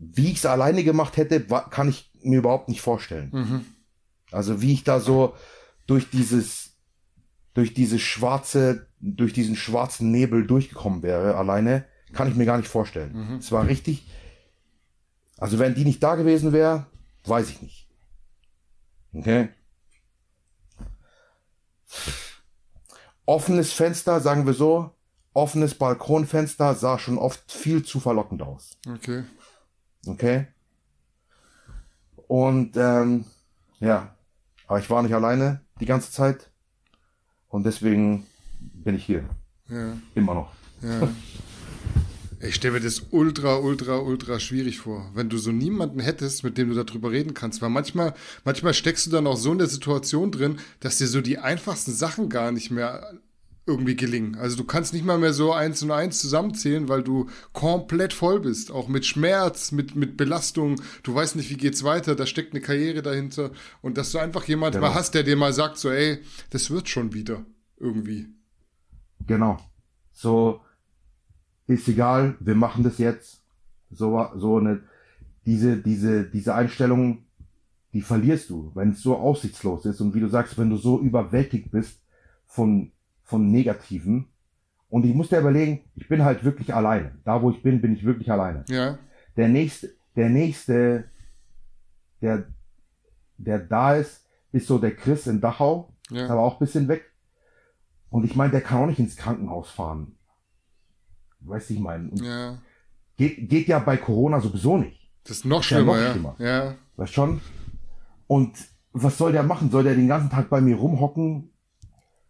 wie ich es alleine gemacht hätte, kann ich mir überhaupt nicht vorstellen. Also wie ich da so durch dieses, durch diese schwarze, durch diesen schwarzen Nebel durchgekommen wäre, alleine, kann ich mir gar nicht vorstellen. Es war richtig, also wenn die nicht da gewesen wäre, weiß ich nicht. Okay. Offenes Fenster, sagen wir so, offenes Balkonfenster sah schon oft viel zu verlockend aus. Okay. Okay. Und ähm, ja, aber ich war nicht alleine die ganze Zeit. Und deswegen bin ich hier. Ja, Immer noch. ja. Ich stelle mir das ultra, ultra, ultra schwierig vor, wenn du so niemanden hättest, mit dem du darüber reden kannst. Weil manchmal, manchmal steckst du dann auch so in der Situation drin, dass dir so die einfachsten Sachen gar nicht mehr irgendwie gelingen. Also du kannst nicht mal mehr so eins und eins zusammenzählen, weil du komplett voll bist. Auch mit Schmerz, mit, mit Belastung. Du weißt nicht, wie geht's weiter. Da steckt eine Karriere dahinter. Und dass du einfach jemanden Genau. mal hast, der dir mal sagt, so, ey, das wird schon wieder. Irgendwie. Genau. So ist egal, wir machen das jetzt. So, so eine, diese, diese, diese Einstellung, die verlierst du, wenn es so aussichtslos ist und wie du sagst, wenn du so überwältigt bist von, von Negativen. Und ich muss dir überlegen, ich bin halt wirklich alleine. Da, wo ich bin, bin ich wirklich alleine. Ja. Der nächste, der nächste, der, der da ist, ist so der Chris in Dachau. Ja. Ist aber auch ein bisschen weg. Und ich meine, der kann auch nicht ins Krankenhaus fahren. Weißt du, ich meine. Ja. Geht, geht ja bei Corona sowieso nicht. Das ist noch schlimmer, noch ja. schlimmer. Ja. Weißt schon? Und was soll der machen? Soll der den ganzen Tag bei mir rumhocken?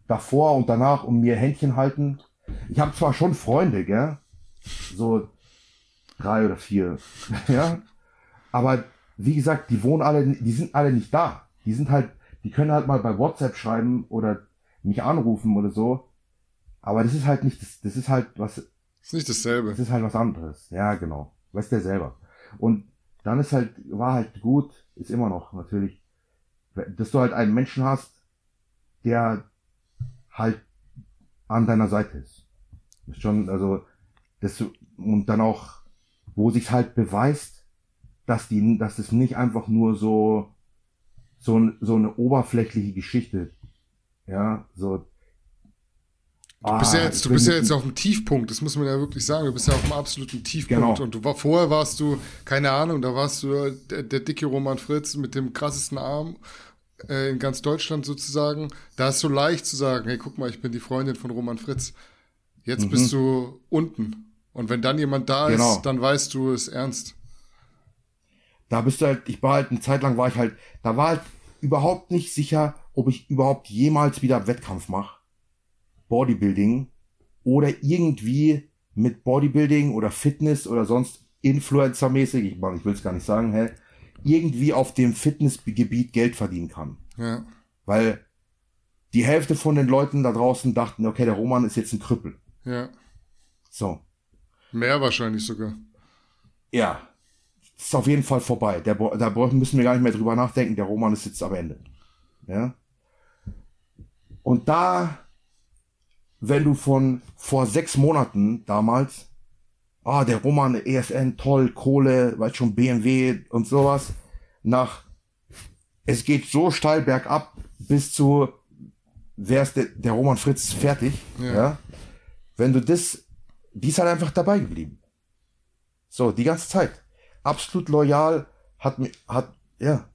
Davor und danach und mir Händchen halten? Ich habe zwar schon Freunde, gell? So drei oder vier. <laughs> ja? Aber wie gesagt, die wohnen alle, die sind alle nicht da. Die sind halt, die können halt mal bei WhatsApp schreiben oder mich anrufen oder so. Aber das ist halt nicht, das, das ist halt was, Ist nicht dasselbe. das ist halt was anderes. Ja, genau. Weiß der selber. Und dann ist halt, war halt gut, ist immer noch natürlich, dass du halt einen Menschen hast, der halt an deiner Seite ist. Ist schon, also, Das, und dann auch, wo sich halt beweist, dass die, dass es nicht einfach nur so, so, so eine oberflächliche Geschichte, ja, so, Du bist ja Ah, jetzt, du bist ja jetzt auf dem Tiefpunkt, das muss man ja wirklich sagen. Du bist ja auf dem absoluten Tiefpunkt. Genau. Und du war, vorher warst du, keine Ahnung, da warst du der, der dicke Roman Fritz mit dem krassesten Arm äh, in ganz Deutschland sozusagen. Da ist so leicht zu sagen, hey, guck mal, ich bin die Freundin von Roman Fritz. Jetzt bist du unten. Und wenn dann jemand da Mhm. Genau. ist, dann weißt du, es ernst. da bist du halt, ich war halt, eine Zeit lang war ich halt, da war halt überhaupt nicht sicher, ob ich überhaupt jemals wieder Wettkampf mache. Bodybuilding oder irgendwie mit Bodybuilding oder Fitness oder sonst Influencer-mäßig, ich, meine, ich will es gar nicht sagen, hä, irgendwie auf dem Fitnessgebiet Geld verdienen kann. Ja. Weil die Hälfte von den Leuten da draußen dachten, okay, der Roman ist jetzt ein Krüppel. Ja. So. Mehr wahrscheinlich sogar. Ja, ist auf jeden Fall vorbei. Der, da müssen wir gar nicht mehr drüber nachdenken. Der Roman ist jetzt am Ende. Ja. Und da, wenn du von vor sechs Monaten damals, ah, der Roman, ESN, toll, Kohle, weißt schon, BMW und sowas, nach, es geht so steil bergab bis zu, wer ist der, der Roman Fritz fertig, Ja. ja. Wenn du das, die ist halt einfach dabei geblieben. So, die ganze Zeit. Absolut loyal, hat mir, hat, ja,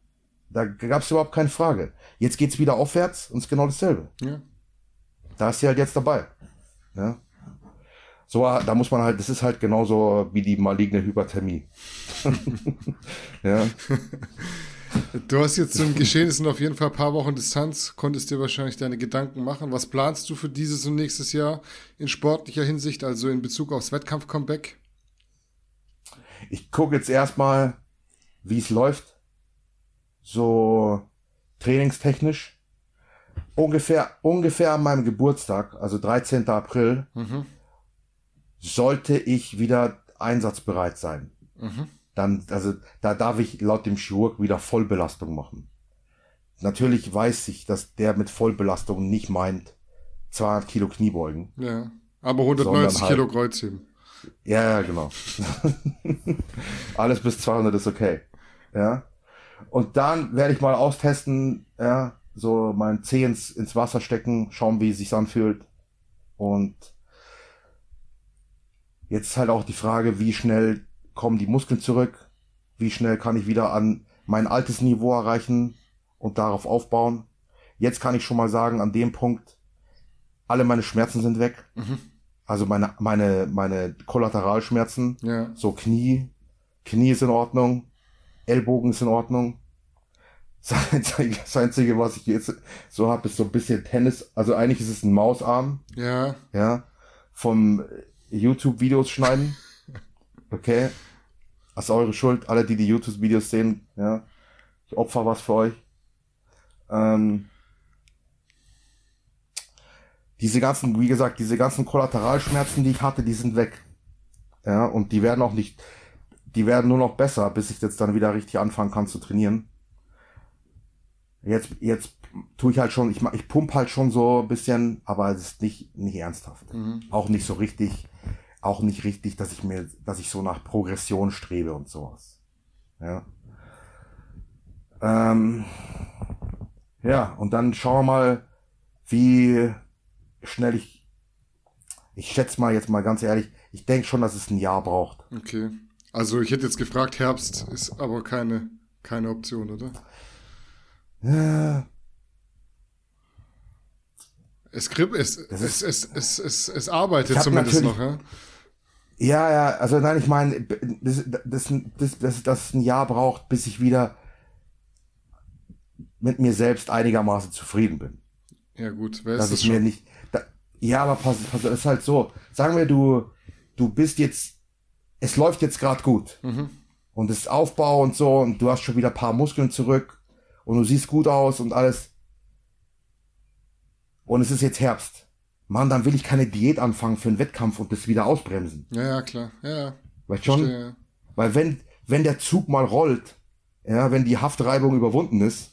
da gab es überhaupt keine Frage. Jetzt geht's wieder aufwärts und ist genau dasselbe. Ja. Da ist sie halt jetzt dabei. Ja. So, da muss man halt, das ist halt genauso wie die maligne Hyperthermie. <laughs> ja. Du hast jetzt zum Geschehnissen auf jeden Fall ein paar Wochen Distanz, konntest dir wahrscheinlich deine Gedanken machen. Was planst du für dieses und nächstes Jahr in sportlicher Hinsicht, also in Bezug aufs Wettkampf-Comeback? Ich gucke jetzt erstmal, wie es läuft. So trainingstechnisch. Ungefähr, ungefähr an meinem Geburtstag, also 13. April, sollte ich wieder einsatzbereit sein. Dann, also, da darf ich laut dem Chirurg wieder Vollbelastung machen. Natürlich weiß ich, dass der mit Vollbelastung nicht meint 200 Kilo Kniebeugen. Ja. Aber 190 Sondern halt- Kilo Kreuzheben. Ja, ja, genau. <laughs> Alles bis 200 ist okay. Ja. Und dann werde ich mal austesten, ja, so mein Zeh ins, ins Wasser stecken, schauen, wie es sich anfühlt. Und jetzt ist halt auch die Frage, wie schnell kommen die Muskeln zurück? Wie schnell kann ich wieder an mein altes Niveau erreichen und darauf aufbauen? Jetzt kann ich schon mal sagen, an dem Punkt, alle meine Schmerzen sind weg. Also meine, meine, meine Kollateralschmerzen, Ja. so Knie, Knie ist in Ordnung, Ellbogen ist in Ordnung. <laughs> Das Einzige, was ich jetzt so habe, ist so ein bisschen Tennis. Also eigentlich ist es ein Mausarm, Ja. ja, vom YouTube-Videos schneiden. <laughs> Okay. Das ist eure Schuld, alle, die die YouTube-Videos sehen, ja. Ich opfer was für euch. Ähm, diese ganzen, wie gesagt, diese ganzen Kollateralschmerzen, die ich hatte, die sind weg. Ja, und die werden auch nicht, die werden nur noch besser, bis ich jetzt dann wieder richtig anfangen kann zu trainieren. Jetzt, jetzt tue ich halt schon, ich, ich pump halt schon so ein bisschen, aber es ist nicht, nicht ernsthaft. Auch nicht so richtig, auch nicht richtig, dass ich mir, dass ich so nach Progression strebe und sowas. Ja. Ähm, ja, und dann schauen wir mal, wie schnell ich, ich schätze mal jetzt mal ganz ehrlich, ich denke schon, dass es ein Jahr braucht. Okay. Also ich hätte jetzt gefragt, Herbst ist aber keine, keine Option, oder? Ja, Es, grip, es, es, es, es, es, es arbeitet zumindest noch, ja? Ja, ja, also nein, ich meine, das, das, das, das, das ein Jahr braucht, bis ich wieder mit mir selbst einigermaßen zufrieden bin. Ja gut, wer ist Dass das ich mir nicht. Da, ja, aber pass, pass, es ist halt so. Sagen wir, du, du bist jetzt, es läuft jetzt gerade gut. Mhm. Und es ist Aufbau und so, und du hast schon wieder ein paar Muskeln zurück und du siehst gut aus und alles. Und es ist jetzt Herbst. Mann, dann will ich keine Diät anfangen für einen Wettkampf und das wieder ausbremsen. Ja, ja, klar. Ja, ja. Weißt schon? Verstehe. Weil wenn, wenn der Zug mal rollt, ja, wenn die Haftreibung überwunden ist,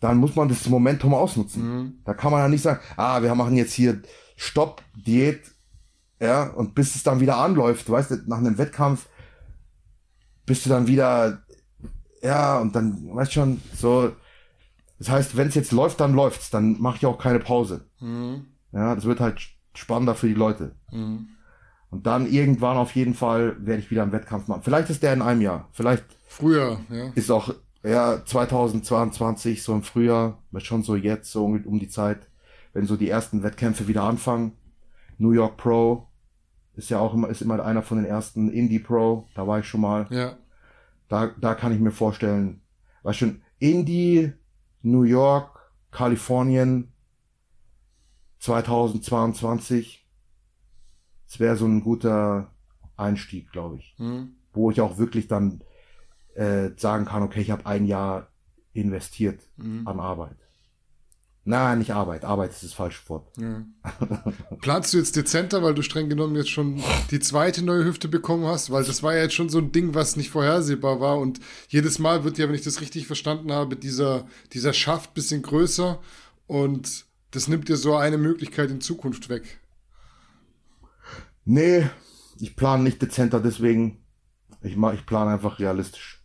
dann muss man das Momentum ausnutzen. Da kann man ja nicht sagen, ah, wir machen jetzt hier Stopp, Diät, Ja, und bis es dann wieder anläuft, du weißt, nach einem Wettkampf bist du dann wieder, ja, und dann, weißt schon, so, das heißt, wenn es jetzt läuft, dann läuft's, dann mache ich auch keine Pause. Mhm. Ja, das wird halt spannender für die Leute. Mhm. Und dann irgendwann auf jeden Fall werde ich wieder einen Wettkampf machen. Vielleicht ist der in einem Jahr. Vielleicht Früher, ja. ist auch ja 2022 so im Frühjahr, schon so jetzt so um die Zeit, wenn so die ersten Wettkämpfe wieder anfangen. New York Pro ist ja auch immer ist immer einer von den ersten Indie Pro. Da war ich schon mal. Ja. Da da kann ich mir vorstellen, war schon Indie, New York, Kalifornien 2022. Das wäre so ein guter Einstieg, glaube ich. Mhm. Wo ich auch wirklich dann äh, sagen kann, okay, ich habe ein Jahr investiert Mhm. an Arbeit. Nein, nicht Arbeit. Arbeit ist das falsche Wort. Ja. <laughs> Planst du jetzt dezenter, weil du streng genommen jetzt schon die zweite neue Hüfte bekommen hast? Weil das war ja jetzt schon so ein Ding, was nicht vorhersehbar war. Und jedes Mal wird ja, wenn ich das richtig verstanden habe, dieser, dieser Schaft bisschen größer. Und das nimmt dir so eine Möglichkeit in Zukunft weg. Nee, ich plane nicht dezenter, deswegen. Ich mach, ich plane einfach realistisch.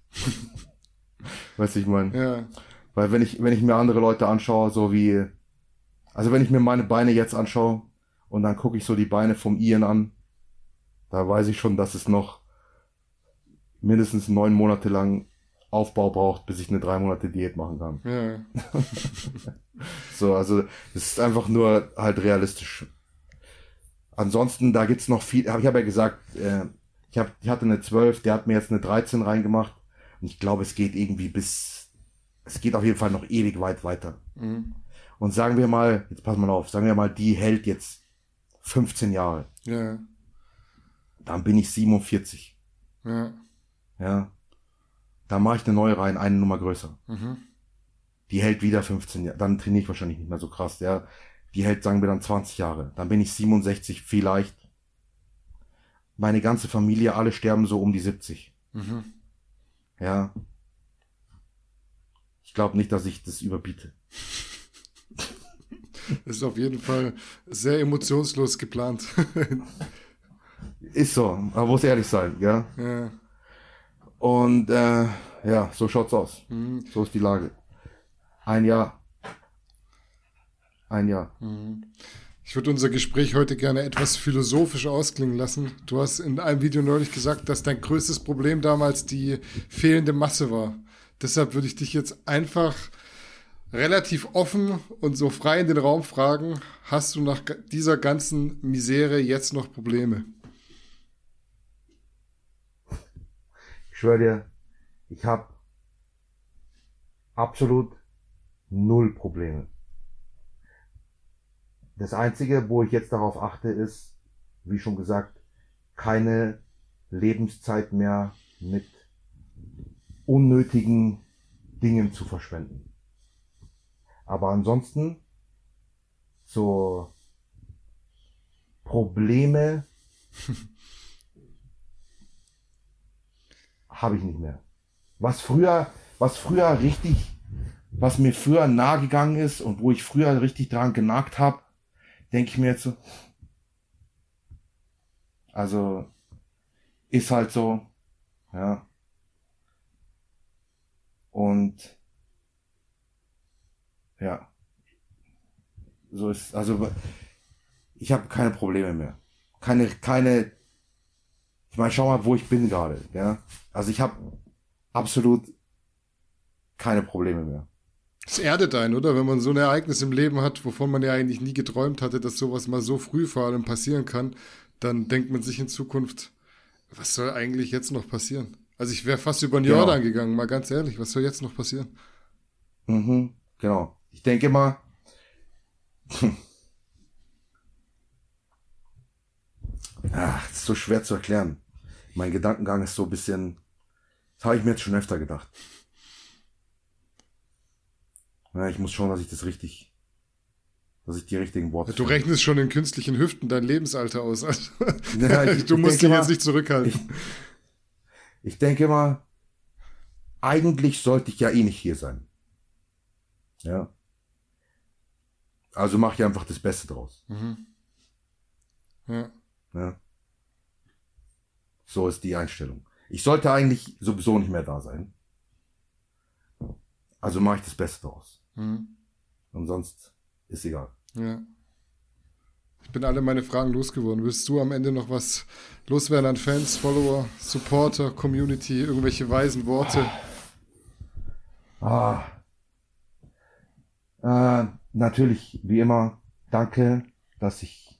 <laughs> weißt du, ich meine. Ja. Weil wenn ich, wenn ich mir andere Leute anschaue, so wie, also wenn ich mir meine Beine jetzt anschaue und dann gucke ich so die Beine vom Ian an, da weiß ich schon, dass es noch mindestens neun Monate lang Aufbau braucht, bis ich eine drei Monate Diät machen kann. Ja. <laughs> So, also es ist einfach nur halt realistisch. Ansonsten, da gibt's noch viel, hab- ich habe ja gesagt, äh, ich, hab, ich hatte eine 12, der hat mir jetzt eine 13 reingemacht und ich glaube, es geht irgendwie bis, es geht auf jeden Fall noch ewig weit weiter. Mhm. Und sagen wir mal, jetzt pass mal auf, sagen wir mal, die hält jetzt 15 Jahre, Ja. dann bin ich 47, Ja. ja. Dann mache ich eine neue rein, eine Nummer größer. Mhm. die hält wieder 15 Jahre, dann trainiere ich wahrscheinlich nicht mehr so krass, ja. Die hält, sagen wir dann 20 Jahre. Dann bin ich 67 vielleicht. Meine ganze Familie, alle sterben so um die 70. Mhm. Ja. Ich glaube nicht, dass ich das überbiete. Das <laughs> ist auf jeden Fall sehr emotionslos geplant. <laughs> Ist so, aber muss ehrlich sein, ja. ja. Und äh, ja, so schaut's aus. Mhm. So ist die Lage. Ein Jahr. Ein Jahr. Ich würde unser Gespräch heute gerne etwas philosophisch ausklingen lassen. Du hast in einem Video neulich gesagt, dass dein größtes Problem damals die fehlende Masse war. Deshalb würde ich dich jetzt einfach relativ offen und so frei in den Raum fragen, hast du nach dieser ganzen Misere jetzt noch Probleme? Ich schwöre dir, ich habe absolut null Probleme. Das Einzige, wo ich jetzt darauf achte, ist, wie schon gesagt, keine Lebenszeit mehr mit unnötigen Dingen zu verschwenden. Aber ansonsten so Probleme <laughs> habe ich nicht mehr. Was früher, was früher richtig, was mir früher nahe gegangen ist und wo ich früher richtig dran genagt habe, denke ich mir jetzt so. Also ist halt so, ja. Und ja, so ist also ich habe keine Probleme mehr, keine keine ich meine, schau mal, wo ich bin gerade, ja. Also ich habe absolut keine Probleme mehr. Es erdet einen, oder? Wenn man so ein Ereignis im Leben hat, wovon man ja eigentlich nie geträumt hatte, dass sowas mal so früh vor allem passieren kann, dann denkt man sich in Zukunft, was soll eigentlich jetzt noch passieren? Also ich wäre fast über den Genau. Jordan gegangen, mal ganz ehrlich, was soll jetzt noch passieren? Mhm, genau. Ich denke mal, ach, <laughs> das ist so schwer zu erklären. Mein Gedankengang ist so ein bisschen, das habe ich mir jetzt schon öfter gedacht. Ja, ich muss schauen, dass ich das richtig, dass ich die richtigen Worte Du finde. rechnest schon in künstlichen Hüften dein Lebensalter aus. Also, <laughs> Ja, ich- du musst dich jetzt nicht zurückhalten. Ich denke mal, eigentlich sollte ich ja eh nicht hier sein. Ja. Also mache ich einfach das Beste draus. ja. Ja. So ist die Einstellung. Ich sollte eigentlich sowieso nicht mehr da sein. Also mache ich das Beste draus. Mhm. Und sonst ist egal. Ja. Ich bin alle meine Fragen losgeworden. Willst du am Ende noch was loswerden an Fans, Follower, Supporter, Community, irgendwelche weisen Worte? Ah. Äh, natürlich, wie immer, danke, dass ich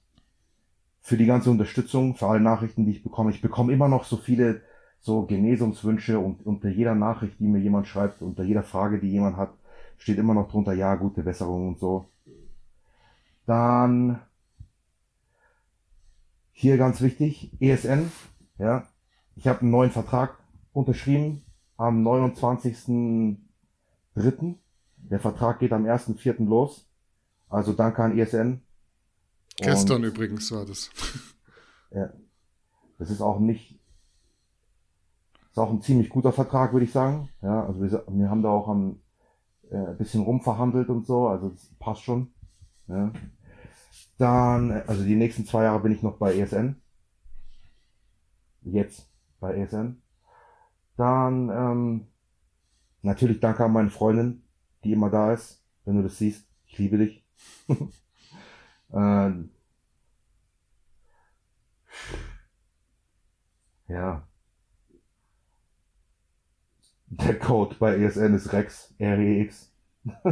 für die ganze Unterstützung, für alle Nachrichten, die ich bekomme. Ich bekomme immer noch so viele so Genesungswünsche und unter jeder Nachricht, die mir jemand schreibt, unter jeder Frage, die jemand hat, steht immer noch drunter, ja, gute Besserung und so. Dann hier ganz wichtig, ESN, ja. Ich habe einen neuen Vertrag unterschrieben am 29.03. Der Vertrag geht am 1.04. los. Also danke an ESN. Gestern Und, übrigens war das. <laughs> Ja, das ist auch nicht, ist auch ein ziemlich guter Vertrag, würde ich sagen. Ja, also wir, wir haben da auch ein äh, bisschen rumverhandelt und so, also das passt schon. Ja. Dann, also die nächsten zwei Jahre bin ich noch bei ESN. Jetzt bei ESN. Dann, ähm, natürlich danke an meine Freundin, die immer da ist, wenn du das siehst. Ich liebe dich. <laughs> ähm, ja. Der Code bei ESN ist Rex, R-E-X. <laughs>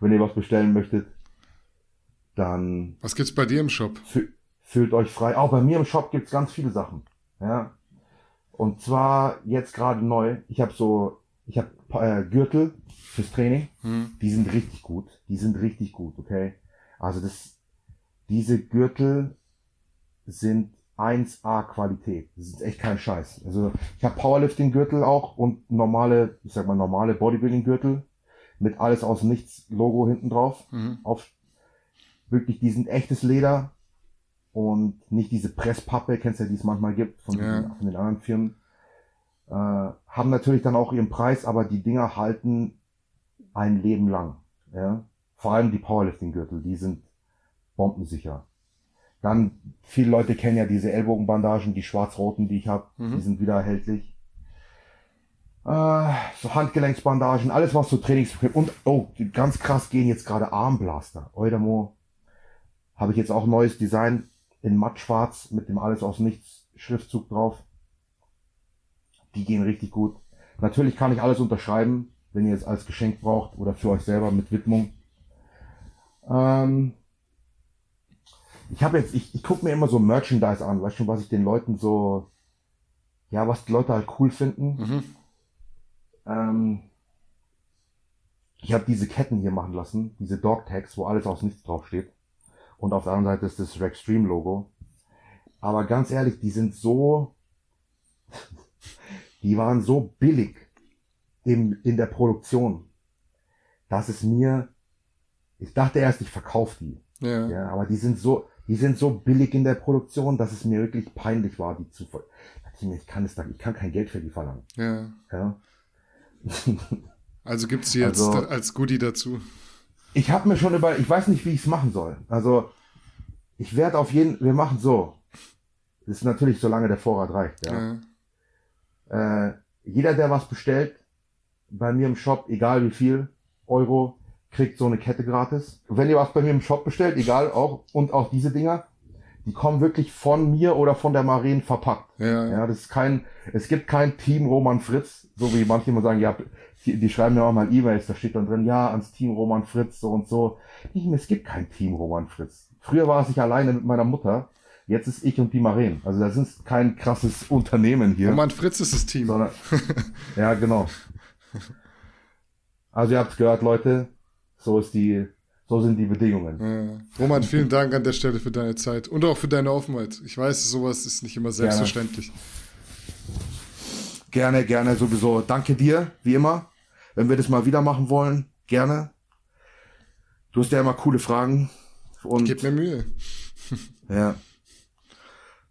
wenn ihr was bestellen möchtet, dann Was gibt's bei dir im Shop? Fü- Fühlt euch frei. Auch bei mir im Shop gibt's ganz viele Sachen. Ja. Und zwar jetzt gerade neu. Ich habe so, ich habe äh, Gürtel fürs Training. Hm. Die sind richtig gut. Die sind richtig gut, okay? Also das, diese Gürtel sind 1A Qualität. Das ist echt kein Scheiß. Also ich habe Powerlifting Gürtel auch und normale, ich sag mal normale Bodybuilding Gürtel mit alles aus nichts Logo hinten drauf. Mhm. Auf wirklich, die sind echtes Leder und nicht diese Presspappe, kennst du ja, die es manchmal gibt von, Ja. den, von den anderen Firmen. Äh, haben natürlich dann auch ihren Preis, aber die Dinger halten ein Leben lang. Ja? Vor allem die Powerlifting-Gürtel, die sind bombensicher. Dann, viele Leute kennen ja diese Ellbogenbandagen, die schwarz-roten, die ich habe, Mhm. die sind wieder erhältlich. Äh, so Handgelenksbandagen, alles was so Trainings und oh, ganz krass gehen jetzt gerade Armblaster. Eudamo habe ich jetzt auch neues Design in mattschwarz mit dem alles aus nichts Schriftzug drauf. Die gehen richtig gut. Natürlich kann ich alles unterschreiben, wenn ihr es als Geschenk braucht oder für euch selber mit Widmung. Ähm, ich habe jetzt, ich, ich gucke mir immer so Merchandise an, weißt du, was ich den Leuten so, ja, was die Leute halt cool finden. Mhm. Ähm, ich habe diese Ketten hier machen lassen, diese Dog Tags, wo alles aus nichts draufsteht. Und auf der anderen Seite ist das Rextreme Logo. Aber ganz ehrlich, die sind so, <laughs> die waren so billig im, in der Produktion, dass es mir, ich dachte erst, ich verkaufe die. Ja. Ja, aber die sind so, die sind so billig in der Produktion, dass es mir wirklich peinlich war, die zu ich mir, Ich kann es da, ich kann kein Geld für die verlangen. ja. Ja. <laughs> Also gibt's die jetzt Also- als Goodie dazu. Ich habe mir schon über, ich weiß nicht, wie ich es machen soll. Also ich werde auf jeden, wir machen so. Das ist natürlich, solange der Vorrat reicht. Ja. Ja. Äh, jeder, der was bestellt, bei mir im Shop, egal wie viel Euro, kriegt so eine Kette gratis. Wenn ihr was bei mir im Shop bestellt, egal auch, und auch diese Dinger, die kommen wirklich von mir oder von der Maren verpackt. Ja. Ja, das ist kein, es gibt kein Team Roman Fritz, so wie manche immer sagen, ja, die, die schreiben mir auch mal E-Mails, da steht dann drin, ja, ans Team Roman Fritz, so und so. Ich, es gibt kein Team Roman Fritz. Früher war es ich alleine mit meiner Mutter, jetzt ist ich und die Maren. Also das ist kein krasses Unternehmen hier. Roman Fritz ist das Team. Sondern, ja, genau. Also ihr habt's gehört, Leute, so ist die, so sind die Bedingungen. Ja. Roman, vielen Dank an der Stelle für deine Zeit und auch für deine Offenheit. Ich weiß, sowas ist nicht immer selbstverständlich. Gerne, gerne sowieso. Danke dir, wie immer. Wenn wir das mal wieder machen wollen, gerne. Du hast ja immer coole Fragen. Und Gib mir Mühe. <laughs> ja.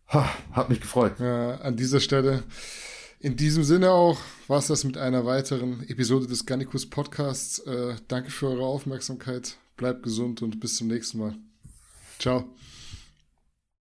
Ha, hat mich gefreut. Ja, an dieser Stelle. In diesem Sinne auch war es das mit einer weiteren Episode des Gannikus Podcasts. Äh, danke für eure Aufmerksamkeit. Bleibt gesund und bis zum nächsten Mal. Ciao.